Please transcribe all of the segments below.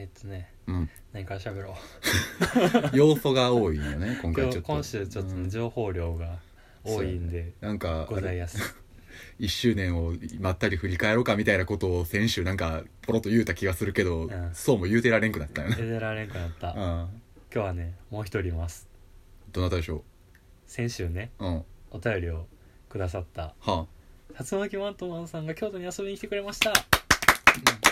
えーっとねうん。何から喋ろう。要素が多いよね今回ちょっと。今週ちょっとねうん情報量が多いんでなんかございやす1 周年をまったり振り返ろうかみたいなことを先週なんかポロッと言うた気がするけど、ん。そうも言うてられんくなったよね。出てられんくなった。うん。今日はねもう一人います。どなたでしょ先週ねううん。お便りをくださった。は竜巻マントマンさんが京都に遊びに来てくれました。お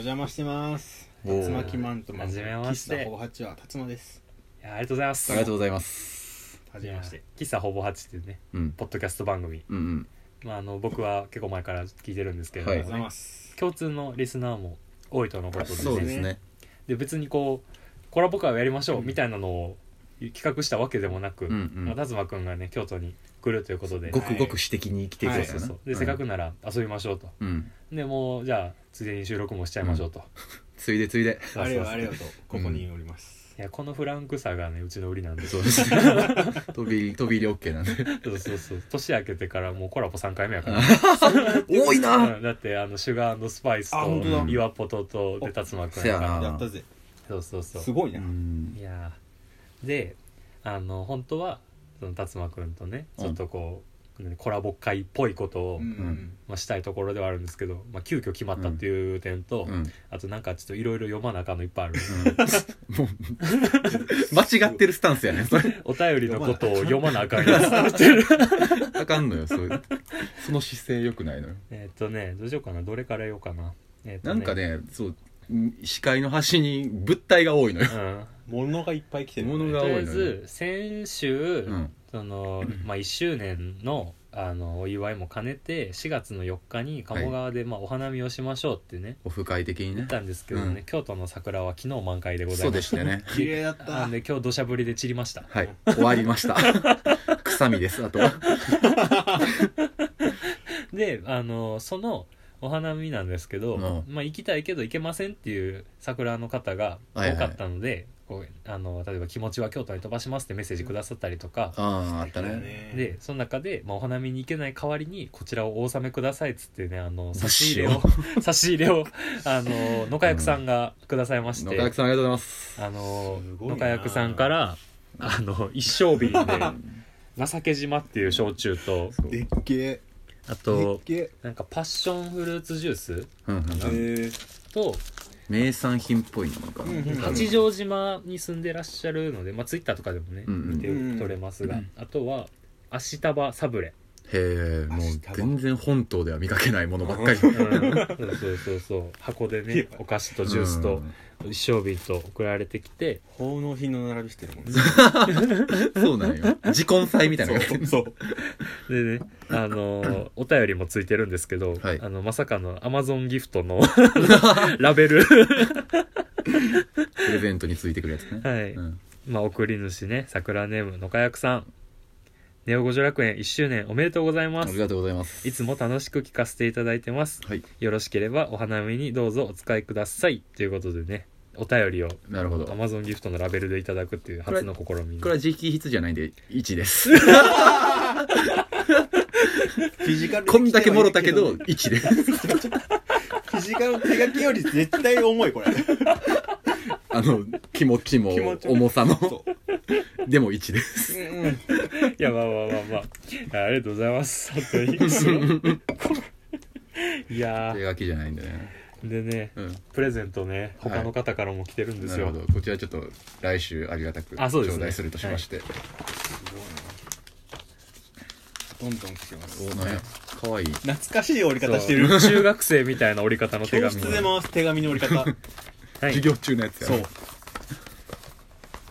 邪魔してます。おー竜巻マントマンはじめまして。喫茶ほぼ八は辰馬です。いやありがとうございます。ありがとうございます。はじめまして。喫茶ほぼ8っていうねうん。ポッドキャスト番組、うんうん。まあ、あの僕は結構前から聞いてるんですけれども、ね。ありがとうございます。共通のリスナーも多いとのことで,、そうですね。で別にこうコラボ会をやりましょううんみたいなのを企画したわけでもなく、うんうん。まあ、達馬くんがね京都に来るということで。ごくごく私的に来てくれたよなそうそうそう。で、せっかくなら遊びましょうと。うん。でもうじゃあついでに収録もしちゃいましょうと、ついでついで。あれそうそう。そうよあれよとここにおります。いやこのフランクさがねうちの売りなんで。すそう。ですね飛び入り飛び入り OK なんで。そうそうそう。年明けてからもうコラボ3回目やから、多いな。うん。だってあのシュガースパイスあ本当とだ。岩ポトとで達馬くんせやな。やったぜ。そうそうそう。すごいうなん。いやー。であの本当はその達馬くんとねちょっとこう、何コラボ会っぽいことを、うん。うん。まあ、したいところではあるんですけど、まあ、急遽決まったっていう点と、うん。うん。あとなんかちょっといろいろ読まなあかんのいっぱいあるもう 間違ってるスタンスやねそれ。お便りのことを読まなあかんやつ。ってるあかんのよそう。いうその姿勢よくないのよ。えっとねどうしようかな。どれから言おうかな。えっとなんかねそう視界の端に物体が多いのよ。うん物がいっぱい来てる物がとりあえ多いのよず先週、うん。その まあ、1周年のあのお祝いも兼ねて4月の4日に鴨川で、まあ、お花見をしましょうってねオフ会的にね。言ったんですけどね、うん。京都の桜は昨日満開でござそいうましでしたたね。綺麗だっあたんで今日土砂降りで散りました。はい。終わりました。臭みですあとは。であのそのお花見なんですけど、うん。まあ、行きたいけど行けませんっていう桜の方が多かったので、こうあの例えば「気持ちは京都に飛ばします」ってメッセージくださったりとか、あああっただね。でその中で、まあ、お花見に行けない代わりにこちらをお納めくださいっつってねあの差し入れを 差し入れをあの野家役さんがくださいまして、野家役さんありがとうございます。あの野家役さんからあの一升瓶で 情け島っていう焼酎とでっけえ。でっあとけえ。なんかパッションフルーツジュースうん。と名産品っぽいのかな。うんうん八丈島に住んでらっしゃるので、まあ、ツイッターとかでもね、うんうん。見て取れますが、あとは足束サブレ、へえもう全然本島では見かけないものばっかり。うん、そうそうそうそう。箱でねお菓子とジュースと一升瓶と送られてきて。奉納品の並びしてるもんね。う んそうなんよ。自根祭みたいなのが。そう でねあのーお便りもついてるんですけど、はい。あのまさかのアマゾンギフトの ラベル。プレゼントについてくるやつね。はい、うん。まあ送り主ね桜ネーム野家役さんネオ五条楽園1周年おめでとうございます。ありがとうございます。いつも楽しく聞かせていただいてます。はい。よろしければお花見にどうぞお使いください。ということでねお便りをなるほど。アマゾンギフトのラベルでいただくっていう初の試みこれは直筆じゃないんで1です。フィジカルこんだけもろたけど1です。フィジカルの手書きより絶対重いこれ。あの気持ちも気持ちも。重さも。そでも1です。うんうんいやまあまあまあまあ。ありがとうございます。本当に。いや手書きじゃないんでね。ーでねうん。プレゼントね他の方からも来てるんですよ、なるほどこちらちょっと来週ありがたくあそうですね。頂戴するとしましてどんどん来てますおなんやかわい。い懐かしい折り方してる。そう中学生みたいな折り方の手紙。教室で回す手紙の折り方。はい。授業中のやつやそう。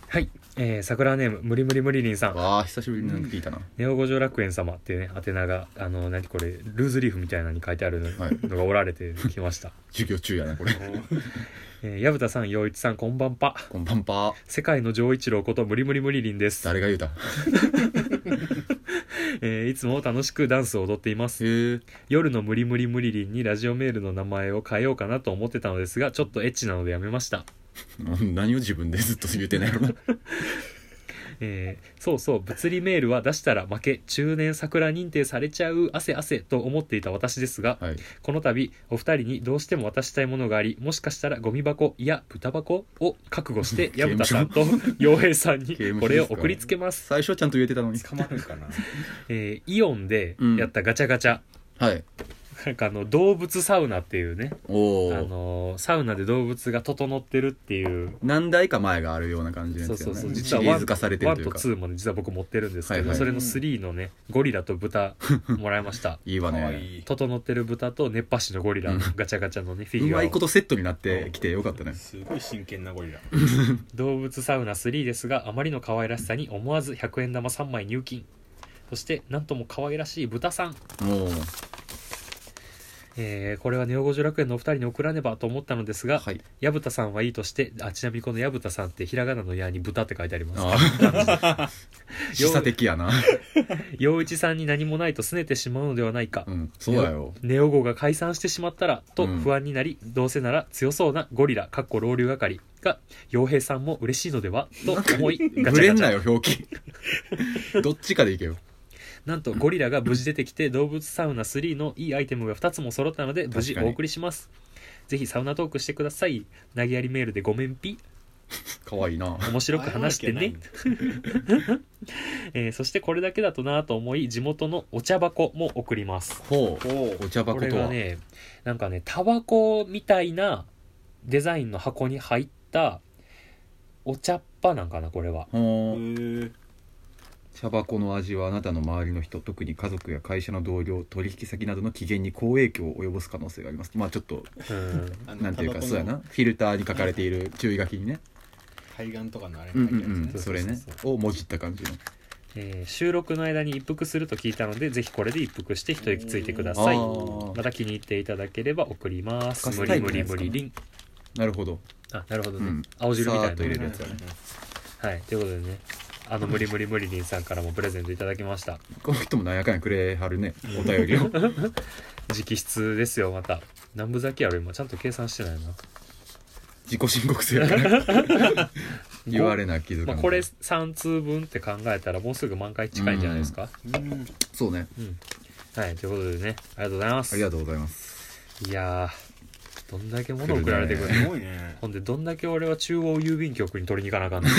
はい、えー、桜ネーム無理無理無理りんさん。わあ久しぶりになんか聞いたな。ネオ五条楽園様っていうね宛名があの何これルーズリーフみたいなのに書いてあるのはい。がおられてきました、授業中やなこれ。えー、矢蓋さん陽一さんこんばんぱ。こんばんぱ。世界の丈一郎こと無理無理無理りんです、誰が言うた？へ えーいつも楽しくダンスを踊っています。え夜の無理無理無理りんにラジオメールの名前を変えようかなと思ってたのですがちょっとエッチなのでやめました、何を自分でずっと言うてないやろな。えーそうそう物理メールは出したら負け中年桜認定されちゃう汗汗と思っていた私ですがはい。この度お二人にどうしても渡したいものがありもしかしたらゴミ箱いや豚箱を覚悟して 薮田さんと洋平さんにこれを送りつけます、最初はちゃんと言えてたのに。捕まるかな？えーイオンでやったガチャガチャ、はいなんかあの動物サウナっていうねあおおのーサウナで動物が整ってるっていう。何台か前があるような感じのそうそうそう。やつよねシ実はワンリーズ化されてる1とというか。2もね実は僕持ってるんですけど、はいはい。それの3のねゴリラと豚もらいました。いいわかわね。いい整ってる豚と熱波師のゴリラのガチャガチャのねフィギュアを。うまいことセットになってきてよかったね。すごい真剣なゴリラ。動物サウナ3ですがあまりの可愛らしさに思わず100円玉3枚入金。そしてなんとも可愛らしい豚さん、もうえーこれはネオ五条楽園のお二人に送らねばと思ったのですがはい。矢蓋さんはいいとしてあちなみにこの矢蓋さんってひらがなの「や」に「豚」って書いてあります。ああ 示唆的やな。陽一さんに何もないと拗ねてしまうのではないか、うんそうだよ。ネオ号が解散してしまったらとうん。不安になり、どうせなら強そうなゴリラかっこ老流係が傭兵さんも嬉しいのでは？と思いガチぶれんなよ表記。どっちかでいけよなんとゴリラが無事出てきて動物サウナ3のいいアイテムが2つも揃ったので無事お送りします。ぜひサウナトークしてください。投げやりメールでごめんぴ。かわいいな。面白く話してね、えーそしてこれだけだとなと思い地元のお茶箱も送ります。ほう。おお茶こ箱とは？れがねなんかねタバコみたいなデザインの箱に入ったお茶っ葉なんかなこれは。ほうへ茶箱の味はあなたの周りの人特に家族や会社の同僚取引先などの機嫌に好影響を及ぼす可能性があります。まあちょっとうん。なんていうかそうやな。フィルターに書かれている注意書きにね。肺がんとかのあれ。に書いてあるんそれね。をもじった感じの。えー収録の間に一服すると聞いたのでぜひこれで一服して一息ついてくだあさい。ー。また気に入っていただければ送ります。無理無理タイプのやつかな無理リン。なるほど。あなるほどね、うん。青汁みたいさーっと入れるなやつやね。はい。ということでねあの無理無理無理リンさんからもプレゼントいただきました。この人もなんやかんやくれはるね。お便りを。直筆ですよまた。何部咲きやろ今ちゃんと計算してないな。自己申告制やから 言われな気づまあ、これ3通分って考えたらもうすぐ満開近いんじゃないですか？うん。そうね。うん、はいということでねありがとうございます。ありがとうございます。いやーどんだけ物送られてくるすのごいね。ほんでどんだけ俺は中央郵便局に取りに行かなあかんの。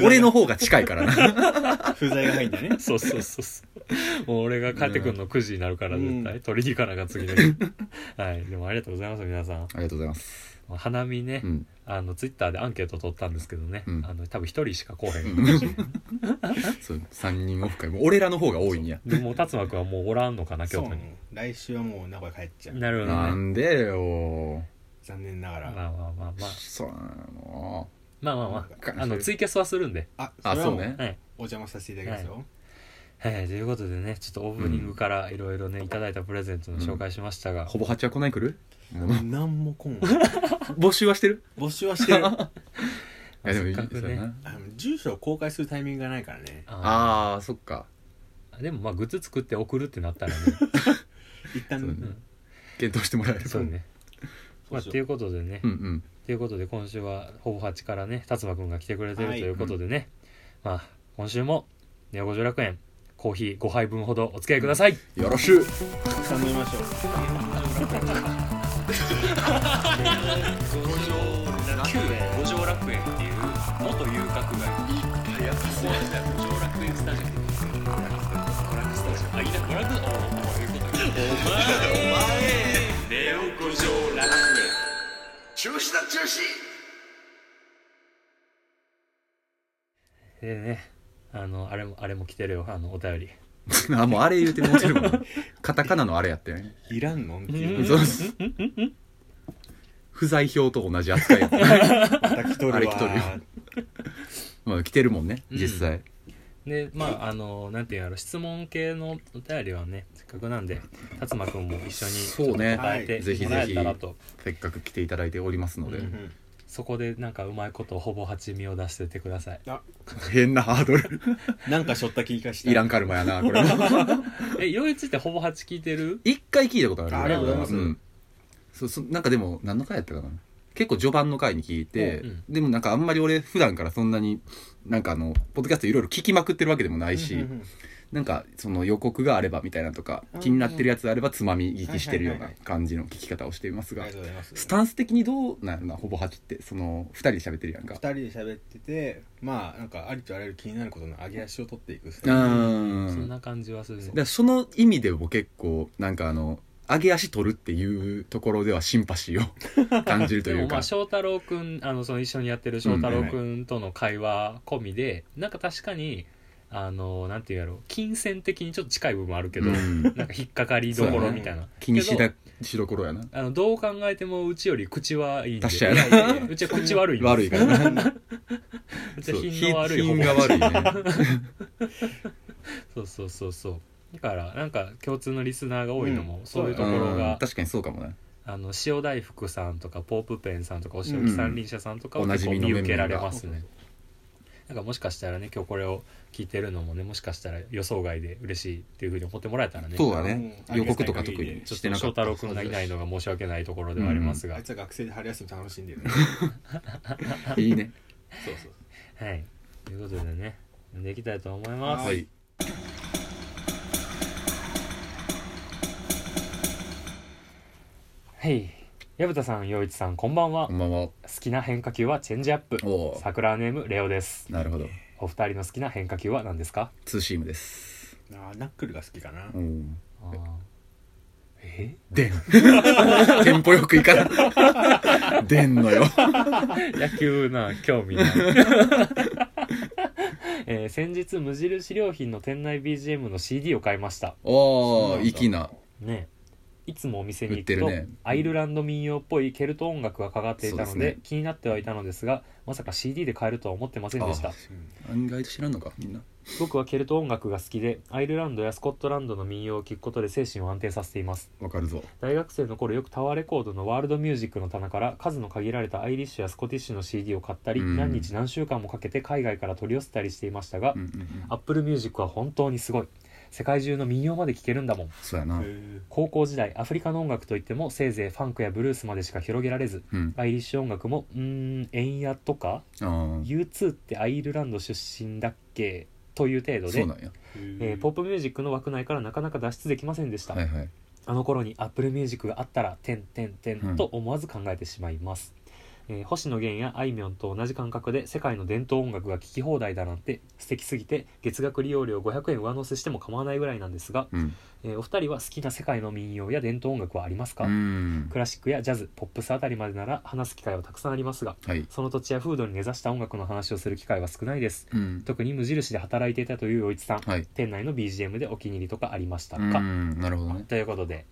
俺の方が近いからな。不在が入んだね。そうそうそうそう もう俺が帰ってくるの9時になるから絶対、うん取りに行かなあかん次の日。はい。でもありがとうございます皆さん。ありがとうございます。花見ね、うん。あのツイッターでアンケート取ったんですけどね、うん。あの多分一人しか来おへん、うん。そう3人オフ会もう俺らの方が多いんや。でも達馬君はもうおらんのかな京都に。来週はもう名古屋帰っちゃう。なるほどね。なんでよ。残念ながら。まあまあまあまあ。そうなの。まあまあまかああのツイキャスはするんで。ああそれはもそうねはいお邪魔させていただきますよ。はい、ということでねちょっとオープニングからいろいろねいただいたプレゼントの紹介しましたが、ほぼ8は来ない来る？もうなんもこん募集はしてる？募集はしてる。あ いやでもいいせっかくね。住所を公開するタイミングがないからね。ああーそっか。ーでもまあグッズ作って送るってなったらね。一旦そうね。ん。検討してもらえる。とそうねまあということでね、うんうん。ということで今週はほぼ8からね達馬くんが来てくれてるとはいいうことでね、まあ今週もネオ五条楽園コーヒー5杯分ほどお付き合いください、よろしゅう頼みましょう旧五条楽園っていう元遊郭街いや五条楽園スタジアム娯楽スタジアムあいいな娯楽おおいうことお前お前ネオ五条楽園中止だ中止でねあのあれもあれも来てるよ。あのお便り。あもうあれ言うてもうてるもん。カタカナのあれやってね。いらんの？っていうそうです。不在票と同じ扱いやったまた来とるわ。あれ来とるよ。まあ来てるもんねうん。実際。でまああのなんていうんやろ。質問系のお便りはねせっかくなんで達馬くんも一緒にそうね。答えてぜひもらえぜひたらとせっかく来ていただいておりますので。うんそこでなんかうまいことほぼ八味を出してってください。変なハードル。なんかしょった気がした。いらんカルマやなこれ。えよいつってほぼ八聞いてる？一回聞いたことある。あありがとうございます。ん。そうそうなんかでも何の回やったかな？結構序盤の回に聞いて、うん。でもなんかあんまり俺普段からそんなになんかあのポッドキャストいろいろ聞きまくってるわけでもないし、うんうんうんなんかその予告があればみたいなとかうん気になってるやつあればつまみ聞きしてるようないははいはい。感じの聞き方をしていますがありがとうございます。スタンス的にどうなんやろなほぼ8ってその2人で喋ってるやんか。二人で喋っててまあなんかありとあらゆる気になることの上げ足を取っていくそんな感じはする。ねだその意味でも結構なんかあの上げ足取るっていうところではシンパシーを 感じるとでいうか。もまあ翔太郎くんあのその一緒にやってる翔太郎くんとの会話込みで、なんか確かにあのなんていうやろ金銭的にちょっと近い部分あるけど、うん。なんか引っかかりどころみたいな、気にしだしどころやな。あのどう考えてもうちより口はいい。んで確かにいやいやいやうちは口悪いんです。悪いからな。うちは品の悪い方。品が悪いね。そうそうそうそう。だからなんか共通のリスナーが多いのも、そういうところがうん。確かにそうかもねあの塩大福さんとかポープペンさんとかお仕置き三輪車さんとかをうん結構おなじみの見受けられメンバーがますねなんかもしかしたらね今日これを聞いてるのもねもしかしたら予想外で嬉しいっていうふうに思ってもらえたらね。そうだね。うん。予告とか特にちょっしてなかった。と翔太郎君がいないのが申し訳ないところではありますが、あいつは学生で春休み楽しんでる いいね。そうそう。はい。ということでねでいきたいと思います、はい。はい矢蓋さん陽一さんこんばんは。好こんばんは。きな変化球はチェンジアップ。おー桜ネームレオです。なるほど。お二人の好きな変化球は何ですか？ツーシームです。あーナックルが好きかな。うん。あー。え？でん。テンポよくいかな でんのよ。野球な興味ない、えー先日無印良品の店内 BGM の CD を買いました。おー粋な。ねいつもお店に行くと、ね。アイルランド民謡っぽいケルト音楽がかかっていたのでね。気になってはいたのですがまさか CD で買えるとは思ってませんでした。案外と知らんのかみんな。僕はケルト音楽が好きでアイルランドやスコットランドの民謡を聴くことで精神を安定させています。わかるぞ。大学生の頃よくタワーレコードのワールドミュージックの棚から数の限られたアイリッシュやスコティッシュの CD を買ったり、うん。何日何週間もかけて海外から取り寄せたりしていましたが、うんうんうん。アップルミュージックは本当にすごい世界中の民謡まで聴けるんだもん。そうやな。高校時代アフリカの音楽といってもせいぜいファンクやブルースまでしか広げられず。うん。アイリッシュ音楽もうーん。エンヤとかあー。U2 ってアイルランド出身だっけ？という程度で。そうなんや。えーポップミュージックの枠内からなかなか脱出できませんでした、はいはい。あの頃にアップルミュージックがあったら、てんてんてうん。んと思わず考えてしまいます。えー星野源やあいみょんと同じ感覚で世界の伝統音楽が聴き放題だなんて素敵すぎて月額利用料500円上乗せしても構わないぐらいなんですが、うん。えーお二人は好きな世界の民謡や伝統音楽はありますか、うん。クラシックやジャズポップスあたりまでなら話す機会はたくさんありますがはい。その土地や風土に根ざした音楽の話をする機会は少ないです。うん。特に無印で働いていたという陽一さん、はい。店内の BGM でお気に入りとかありましたうか、んなるほどね。ということで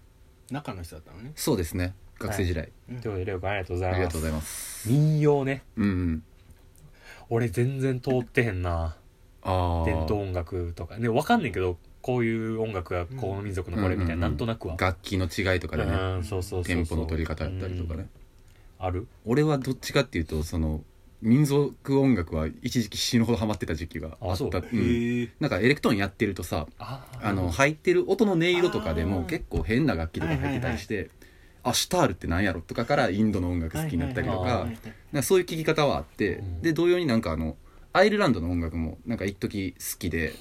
中の人だったのね。そうですね学生時代。ということでレオ君ありがとうございます。ありがとうございます。民謡ね。うんうん。俺全然通ってへんな。ああ伝統音楽とか。ね分かんねんけどこういう音楽がこの民族のこれみたいな、うんなんとなくは。楽器の違いとかでね。うんそうそうそうそう。テンポの取り方だったりとかね。ある？俺はどっちかっていうとその民族音楽は一時期死ぬほどハマってた時期がああそう。ったうん。へえなんかエレクトーンやってるとさああの入ってる音の音色とかでもあー。結構変な楽器とか入ってたりしてあシュタールってなんやろ？とかからインドの音楽好きになったりとかなんかそういう聴き方はあってうん。で同様になんかあのアイルランドの音楽もなんか一時好きで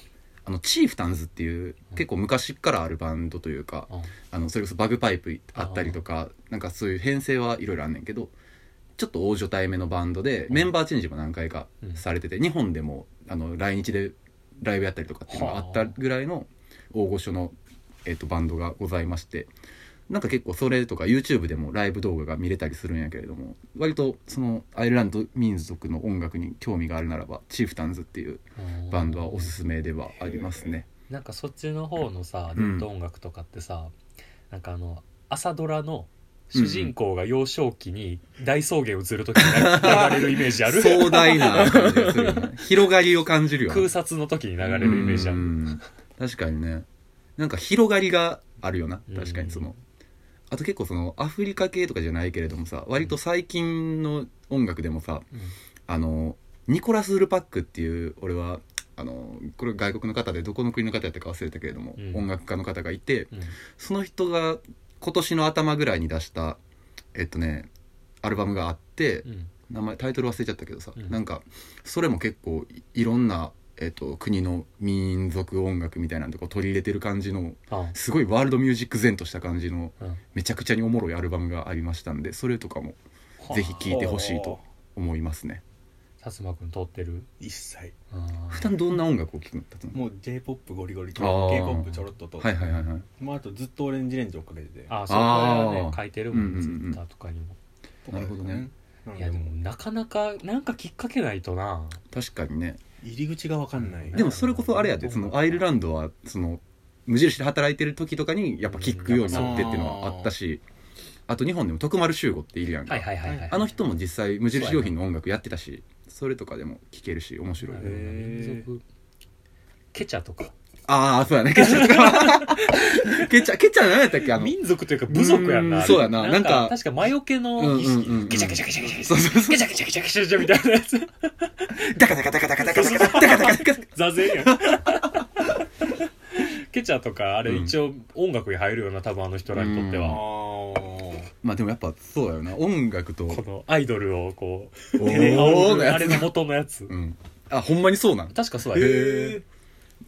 あのチーフタンズっていう結構昔からあるバンドというかうん。あのそれこそバグパイプあったりとかなんかそういう編成はいろいろあんねんけどちょっと大所帯目のバンドでメンバーチェンジも何回かされてて日本でもあの来日でライブやったりとかっていうのがあったぐらいの大御所の、えっとバンドがございましてなんか結構それとか YouTube でもライブ動画が見れたりするんやけれども割とそのアイルランド民族の音楽に興味があるならばチーフタンズっていうバンドはおすすめではありますね。なんかそっちの方のさうん。伝統音楽とかってさ、なんかあの朝ドラの主人公が幼少期に大草原移る時に流れるイメージある？壮大な感じがするよね。広がりを感じるよね。空撮の時に流れるイメージある。うん。確かにね。なんか広がりがあるよな。うん確かにそのあと結構そのアフリカ系とかじゃないけれどもさ割と最近の音楽でもさうん。あのニコラス・ウルパックっていう俺はあのこれ外国の方でどこの国の方やったか忘れたけれども、うん。音楽家の方がいてうん。その人が今年の頭ぐらいに出したえっとねアルバムがあって、うん。名前タイトル忘れちゃったけどさ、うん。なんかそれも結構いいろんな、えっと国の民族音楽みたいなのとこ取り入れてる感じのあすごいワールドミュージック前とした感じのうん。めちゃくちゃにおもろいアルバムがありましたんでそれとかもぜひ聴いてほしいと思いますね。辰馬くん通ってる？一切。普段どんな音楽を聴くの達馬もう j p o p ゴリゴリ k p o p ちょろっとと、はいはいはいはい。まあ、あとずっとオレンジレンジ追っかけてて。あそこはね。書いてるもん、うんうんうんツイッターとかにも。なるほどね。いやでもなかなかなんかきっかけないとな。確かにね入り口が分かんない、でもそれこそあれやでそのアイルランドはその無印で働いてる時とかにやっぱ聴くようになってっていうのはあったしあと日本でも徳丸修吾っているやんか、はいはいはいはい。あの人も実際無印良品の音楽やってたしそれとかでも聴けるし面白い、ケチャとか。ああそうやね。ケチャとか。ケチャケチャ何やったっけ？あの民族というか部族やんなそうやな。なんか確か魔除けの儀うんうんうんうん式ケチャケチャケチャケチャケチそうそうそうャケチャケチャケチャケチャケチャみたいなやつダカダカダカダカ座禅やん。ケチャとかあれうん。一応音楽に入るような多分あの人らにとってあはー。まあでもやっぱそうだよな音楽と。このアイドルをこうあれの元のやつ。うん。あほんまにそうなん？確かそうやへ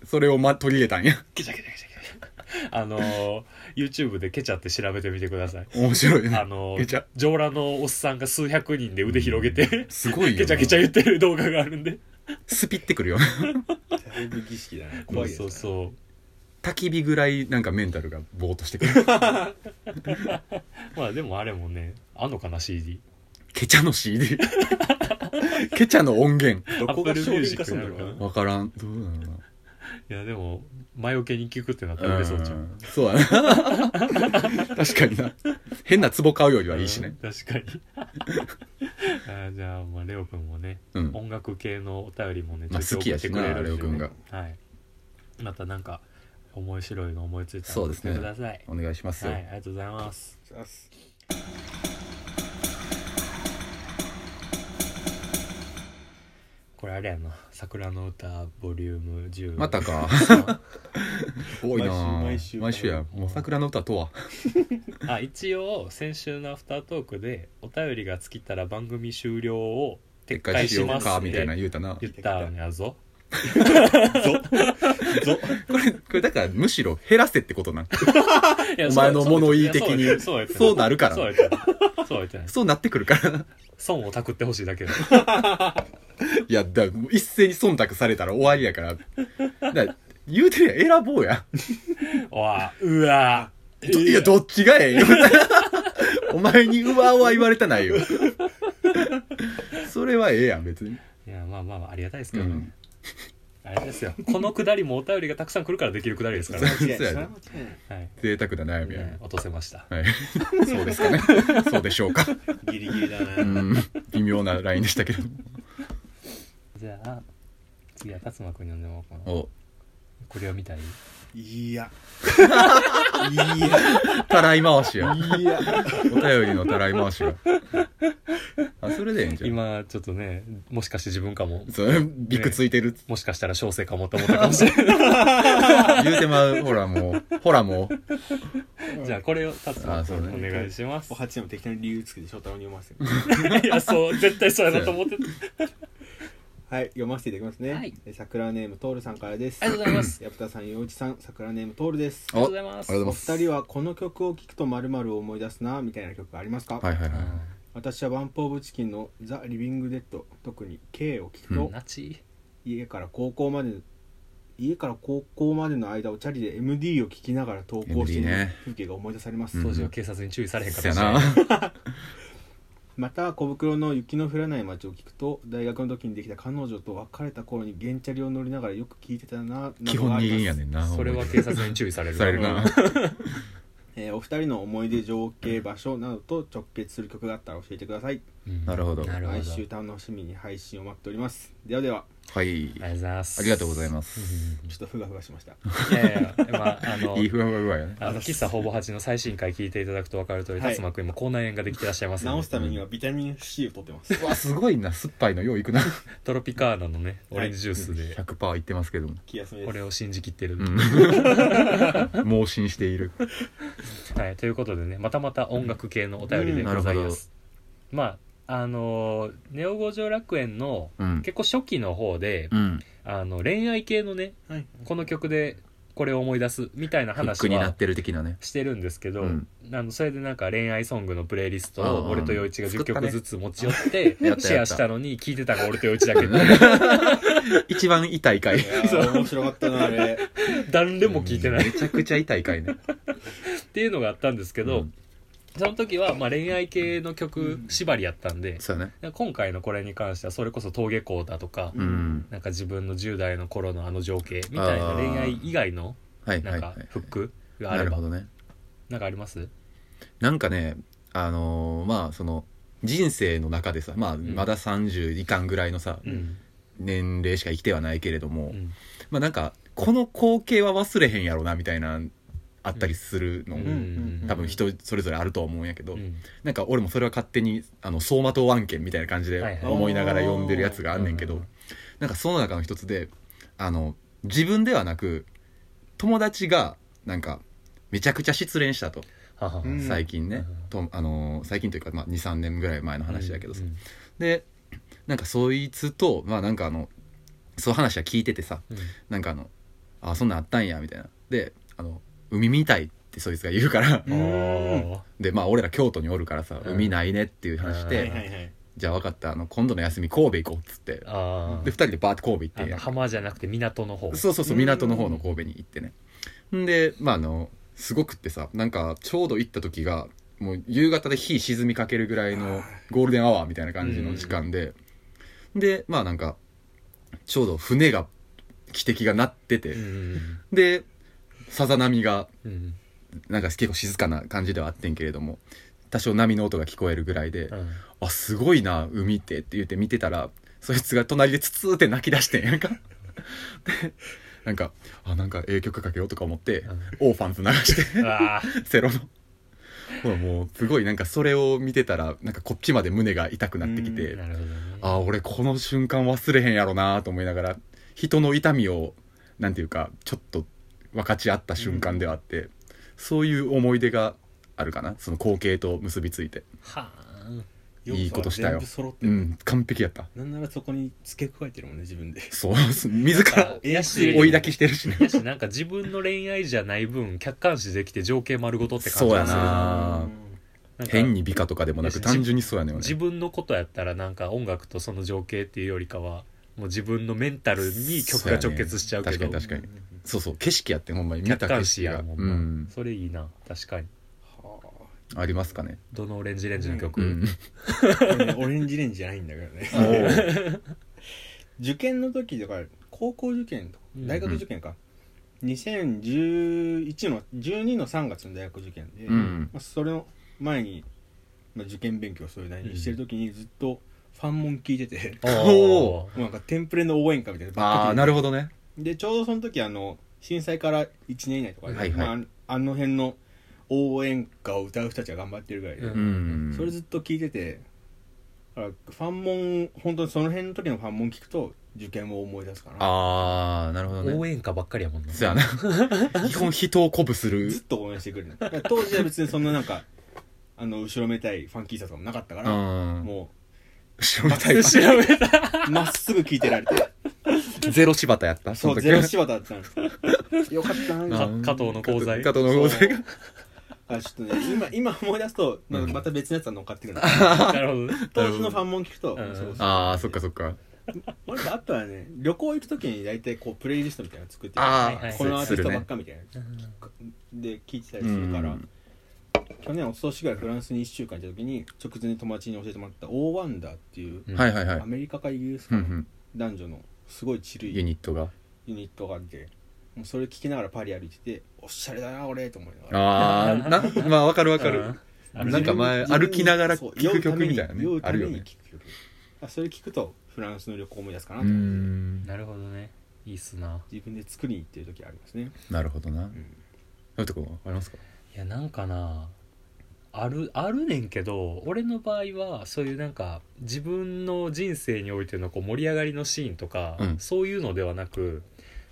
それをま取り入れたんや。ケチャケチャケチャケチャ。あのー YouTube でケチャって調べてみてください。面白いね。あのケチャ。上裸のおっさんが数百人で腕広げてすごいケチャケチャ言ってる動画があるんでスピってくるよだいぶ儀式だね 怖いやつそうそう焚き火ぐらいなんかメンタルがボーっとしてくる。まあでもあれもねあんのかな CD ケチャの CD ケチャの音源。どこが Apple 商品化するんだろ Music なのうな？わからん。どうなのかいやでも魔除けに聞くってなったらな売れそうちゃうそうやな。確かにな。変な壺買うよりはいいしね。うん確かに。あーじゃあまあレオくんもね、うん。音楽系のお便りもねまあ好きやしなレオくんが。はい。またなんか面白いの思いついたらそうですねください、お願いしますよ。はいありがとうございますこれあれやな「桜の歌ボリューム10」またか。多いな毎週毎週。や。もう桜の歌とは。あ一応先週のアフタートークでお便りが尽きたら番組終了を撤撤回回しようかみたいな言うたな。言ったんやぞ。これこれだからむしろ減らせってことな。んお前の物言い的に。そうなるから。そうなってくるから。損をたくってほしいだけで いやだ一斉に忖度されたら終わりやから。だ言うてるやん選ぼうや。おわうわ。どいやどっちがええよ。お前にうわうわ言われたないよ。それはええやん別に。いやまあまあまあありがたいですけどね、うん。あれですよ。このくだりもお便りがたくさん来るからできるくだりですからね、そうやねは贅沢な悩みや。ね落とせました。はい。そうですかね。そうでしょうか。ギリギリだうねん。微妙なラインでしたけどじゃあ次は辰馬くんに呼んでもらおうかな。お。これを見たい？いや。いや。たらい回しや。いや。お便りのたらい回しがあそれでええんじゃん。今ちょっとねもしかして自分かも。そうビクついてる。もしかしたら小生かもって思ったかもしれない。言うてまうほらもう。ほらもう。じゃあこれを辰馬あそうね。くんお願いします。お八でも適当に理由つけて翔太郎に読ませる。いやそう絶対そうやなと思ってたはい読ませていただきますね、はい。え桜ネームトールさんからです。ありがとうございます。矢田さん陽一さん桜ネームトールです。ありがとうございますありがとうございます。お二人はこの曲を聴くとまるを思い出すなみたいな曲ありますか、はいはいはい。私はバンプ・オブ・チキンの「ザ・リビング・デッド」特に K を聞くと、うんナチ。家から高校まで家から高校までの間をチャリで MD を聴きながら投稿してい MD るね。風景が思い出されます、うん当時は警察に注意されへんかっそたやしな また小袋の雪の降らない街を聞くと大学の時にできた彼女と別れた頃に原チャリを乗りながらよく聴いてたなな基本二どがあります輪やねんなそれは警察に注意されるされるな。えーお二人の思い出情景場所などと直結する曲があったら教えてください。うんなるほど。なるほど。毎週楽しみに配信を待っております。ではでは。はい。ありがとうございます。ありがとうございます。ちょっとふがふがしました。いやいやまああの いいふわふわ具合やね。あの喫茶ほぼ8の最新回聞いていただくと分かる通りはい。辰馬くん今口内炎ができてらっしゃいますので。す治ためにはビタミン C を取ってます。うわすごいな。酸っぱいのよういくな。トロピカーナのねオレンジジュースで。100%いってますけど。も気休めです。これを信じきってる、うん。盲信している。はい、ということでねまたまた音楽系のお便りでございます、まああのーネオ五条楽園のうん。結構初期の方で、うん。あの恋愛系のねはい。この曲でこれを思い出すみたいなフッ話になってる的なね。してるんですけど、うん。あのそれでなんか恋愛ソングのプレイリストを俺と陽一が10作ったね。曲ずつ持ち寄って やったやった。シェアしたのに聞いてたのが俺と陽一だけ。一番痛い回。いやー面白かったなあれ。誰でも聞いてない。めちゃくちゃ痛い回ね。っていうのがあったんですけど、うんその時はまあ恋愛系の曲縛りやったんで、そうやね。今回のこれに関してはそれこそ登下校だとか、うん。なんか自分の10代の頃のあの情景みたいな恋愛以外のなんかはいはい。はいフックがあれば。なるほどね。なんかあります？なんかねあのーまあその人生の中でさまあん。まだ30いかんぐらいのさ、うん。年齢しか生きてはないけれども、うん。まあなんかこの光景は忘れへんやろなみたいなあったりするの、うんうん多分人それぞれあるとは思うんやけど、うん。なんか俺もそれは勝手にあの走馬灯案件みたいな感じではいはい。思いながら読んでるやつがあんねんけど、うんなんかその中の一つであの自分ではなく友達がなんかめちゃくちゃ失恋したと、ははは。うん最近ね、とあの最近というか、まあ、23年ぐらい前の話だけどさ、でなんかそいつとまあなんかあのそういう話は聞いててさうん。なんかあの「あそんなんあったんや」みたいな。であの海見たいってそいつが言うから。でまあ俺ら京都におるからさ、うん。海ないねっていう話で、うんはいはいはい。じゃあ分かったあの今度の休み神戸行こうっつって。で2人でバーって神戸行って浜じゃなくて港の方。そうそうそう港の方の神戸に行ってね。んでまああのすごくってさなんかちょうど行った時がもう夕方で日沈みかけるぐらいのゴールデンアワーみたいな感じの時間で、でまあなんかちょうど船が汽笛が鳴ってて、うん。でさざ波がうん。なんか結構静かな感じではあってんけれども多少波の音が聞こえるぐらいで、うん。あすごいな海ってって言って見てたらそいつが隣でツツーって泣き出してんやんか。でなんかあなんかええ曲かけようとか思って、オーファンズ流して あセロの。ほらもうすごいなんかそれを見てたらなんかこっちまで胸が痛くなってきあてね。あ俺この瞬間忘れへんやろなと思いながら人の痛みをなんていうかちょっと分かち合った瞬間ではあって、そういう思い出があるかな？その光景と結びついて。はあ。いいことしたよ。全部揃ってる、うん完璧やった。なんならそこに付け加えてるもんね自分で。そう自ら追い抱きしてるしね。なんか自分の恋愛じゃない分客観視できて情景丸ごとって感そうやじがする。な。なんか変に美化とかでもなく単純にそうやねんよね自分のことやったらなんか音楽とその情景っていうよりかはもう自分のメンタルに曲が直結しちゃうけど、確かに確かに。そうそう景色やってほんまに見た景色やもんな、うん、それいいな。確かに。ありますかね。どのオレンジレンジの曲、うん、オレンジレンジじゃないんだけどね。受験の時とか高校受験とか大学受験か、うん、2011の12の3月の大学受験で、うん、まあ、それの前に、まあ、受験勉強をそれなりにしてる時にずっと、うん3問聞いてて。お なんかテンプレの応援歌みたいなああなるほどね。でちょうどその時あの震災から1年以内とか、ではいはい、まあ、あの辺の応援歌を歌う人たちが頑張ってるぐらいで、うん、それずっと聞いててファンモン本当にその辺の時のファンモン聞くと受験を思い出すかな。ああなるほどね。応援歌ばっかりやもんな。そうやな。基本人を鼓舞する。ずっと応援してくる。当時は別にそんななんかあの後ろめたいファンキーさとかもなかったからもう後ろめたい。調べたうまっすぐ聞いてられて。ゼロ柴田やった。そうゼロ柴田だったんですよ。かったな。か加藤の功罪。加藤の功罪が。あちょっとね今今思い出すとなんかまた別のやつが乗っかってくるな。るほど。ね当時のファンモン聞くと、うんそうそう。ああそっかそっか。俺あとはね旅行行く時に大体こうプレイリストみたいなの作ってあはいはいこのアーティストばっねかみたいな。で聞いてたりするから、うん去年おととしぐらいフランスに1週間行った時に直前に友達に教えてもらった「オーワンダー」っていう、うん。はいはいはい。アメリカかイギリスかのうんうん。男女のすごいチルユいニットが？ユニットがあってもうそれ聞きながらパリ歩いてておしゃれだな俺と思いながら。ああなまあわかるわかる。うん。なんか前自分歩きながら聴く曲みたいなね酔うためにあるよね。酔うために聴く曲。あそれ聞くとフランスの旅行を思い出すかなうと思って。ん。なるほどね。いいっすな。自分で作りに行ってる時ありますね。なるほどな。うん。そういうとこありますか？いやなんかなあるあるねんけど俺の場合はそういうなんか自分の人生においてのこう盛り上がりのシーンとか、うん。そういうのではなく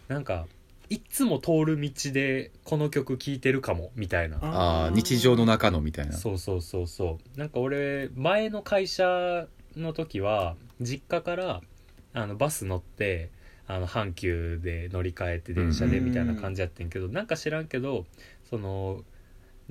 なんかいっつも通る道でこの曲聴いてるかもみたいな。ああ日常の中のみたいな。そうそうそうそう。なんか俺前の会社の時は実家からあのバス乗ってあの阪急で乗り換えて電車でうん。みたいな感じやってんけど、なんか知らんけどその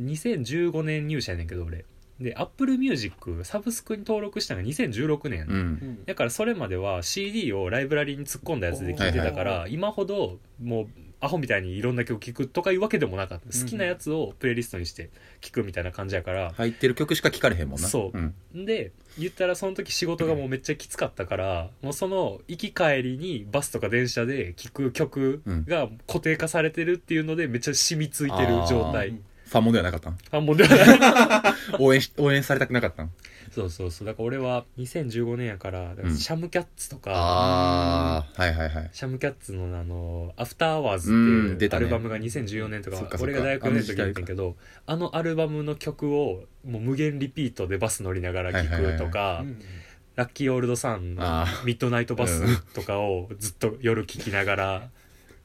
2015年入社やねんけど俺。で Apple Music サブスクに登録したのが2016年うん。だからそれまでは CD をライブラリに突っ込んだやつで聴いてたから、は今ほどもうアホみたいにいろんな曲聴くとかいうわけでもなかった。好きなやつをプレイリストにして聴くみたいな感じやから、入ってる曲しか聴かれへんもんな。そう。うん。で言ったらその時仕事がもうめっちゃきつかったから、もうその行き帰りにバスとか電車で聴く曲が固定化されてるっていうのでめっちゃ染みついてる状態、うんファンモンではなかったん？ファンモンではない。応援し応援されたくなかったん？そうそうそう。だから俺は2015年やからだからうん。シャムキャッツとか、ああはいはいはい。シャムキャッツのあの「アフターアワーズ」っていうアルバムが2014年とかそっかそっか。俺が大学4年の時にやってんけどあのアルバムの曲をもう無限リピートでバス乗りながら聴くとかうんラッキーオールドサンのあ「ミッドナイトバス」とかをずっと夜聴きながら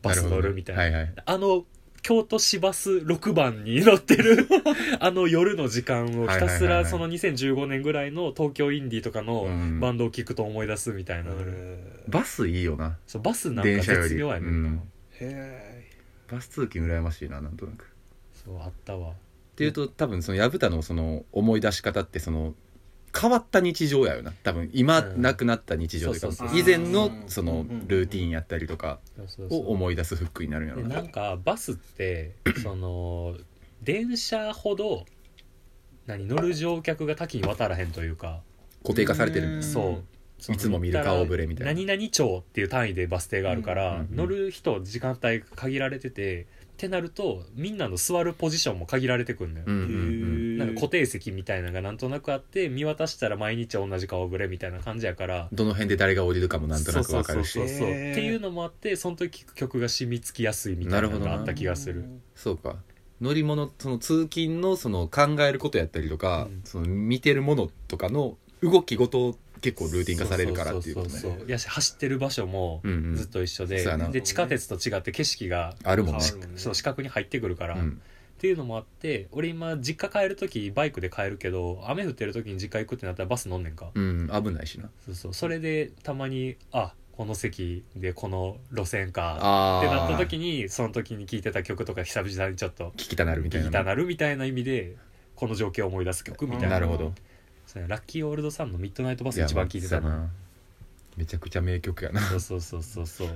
バス乗るみたいな。はいはい。あの京都市バス6番に乗ってる あの夜の時間をひたすらその2015年ぐらいの東京インディーとかのうん。バンドを聴くと思い出すみたいな、バスいいよな。そうバスなんか絶妙やねんな、うん。へバス通勤羨ましいななんとなく。っそうあったわ。ていうと多分その薮田のその思い出し方ってその変わった日常やよな。多分今うん。なくなった日常というか以前のうん。そのルーティンやったりとかを思い出すフックになるんやろな。でなんかバスって その電車ほど何乗る乗客が多岐にわたらへんというか固定化されてる。うん。そう。いつも見る顔ぶれみたいな。何々町っていう単位でバス停があるから、うん。乗る人時間帯限られててってなるとみんなの座るポジションも限られてくんのよ、うんうんうん。なんか固定席みたいなのがなんとなくあって見渡したら毎日同じ顔ぶれみたいな感じやから。どの辺で誰が降りるかもなんとなくわかるし。そうそうそうっていうのもあってその時聴く曲が染みつきやすいみたいなのがあった気がする。そうか。乗り物その通勤のその考えることやったりとか、うん。その見てるものとかの動きごと結構ルーティン化されるからっていうことね。やし走ってる場所もうんうん。ずっと一緒で,、そうやな。で地下鉄と違って景色があるもんね。そう視覚に入ってくるから、っうん。ていうのもあって俺今実家帰る時バイクで帰るけど雨降ってる時に実家行くってなったらバス乗んねんか、うん危ないしな。そうそう。それでたまにあこの席でこの路線かあってなったあ時にその時に聴いてた曲とか久々にちょっと聞きたなるみたいな聴きたなるみたいな意味でこの状況を思い出す曲みたいな。なるほどそうやラッキーオールドさんの「ミッドナイトバス」一番聴いてたな。めちゃくちゃ名曲やな。そうそうそうそう。そう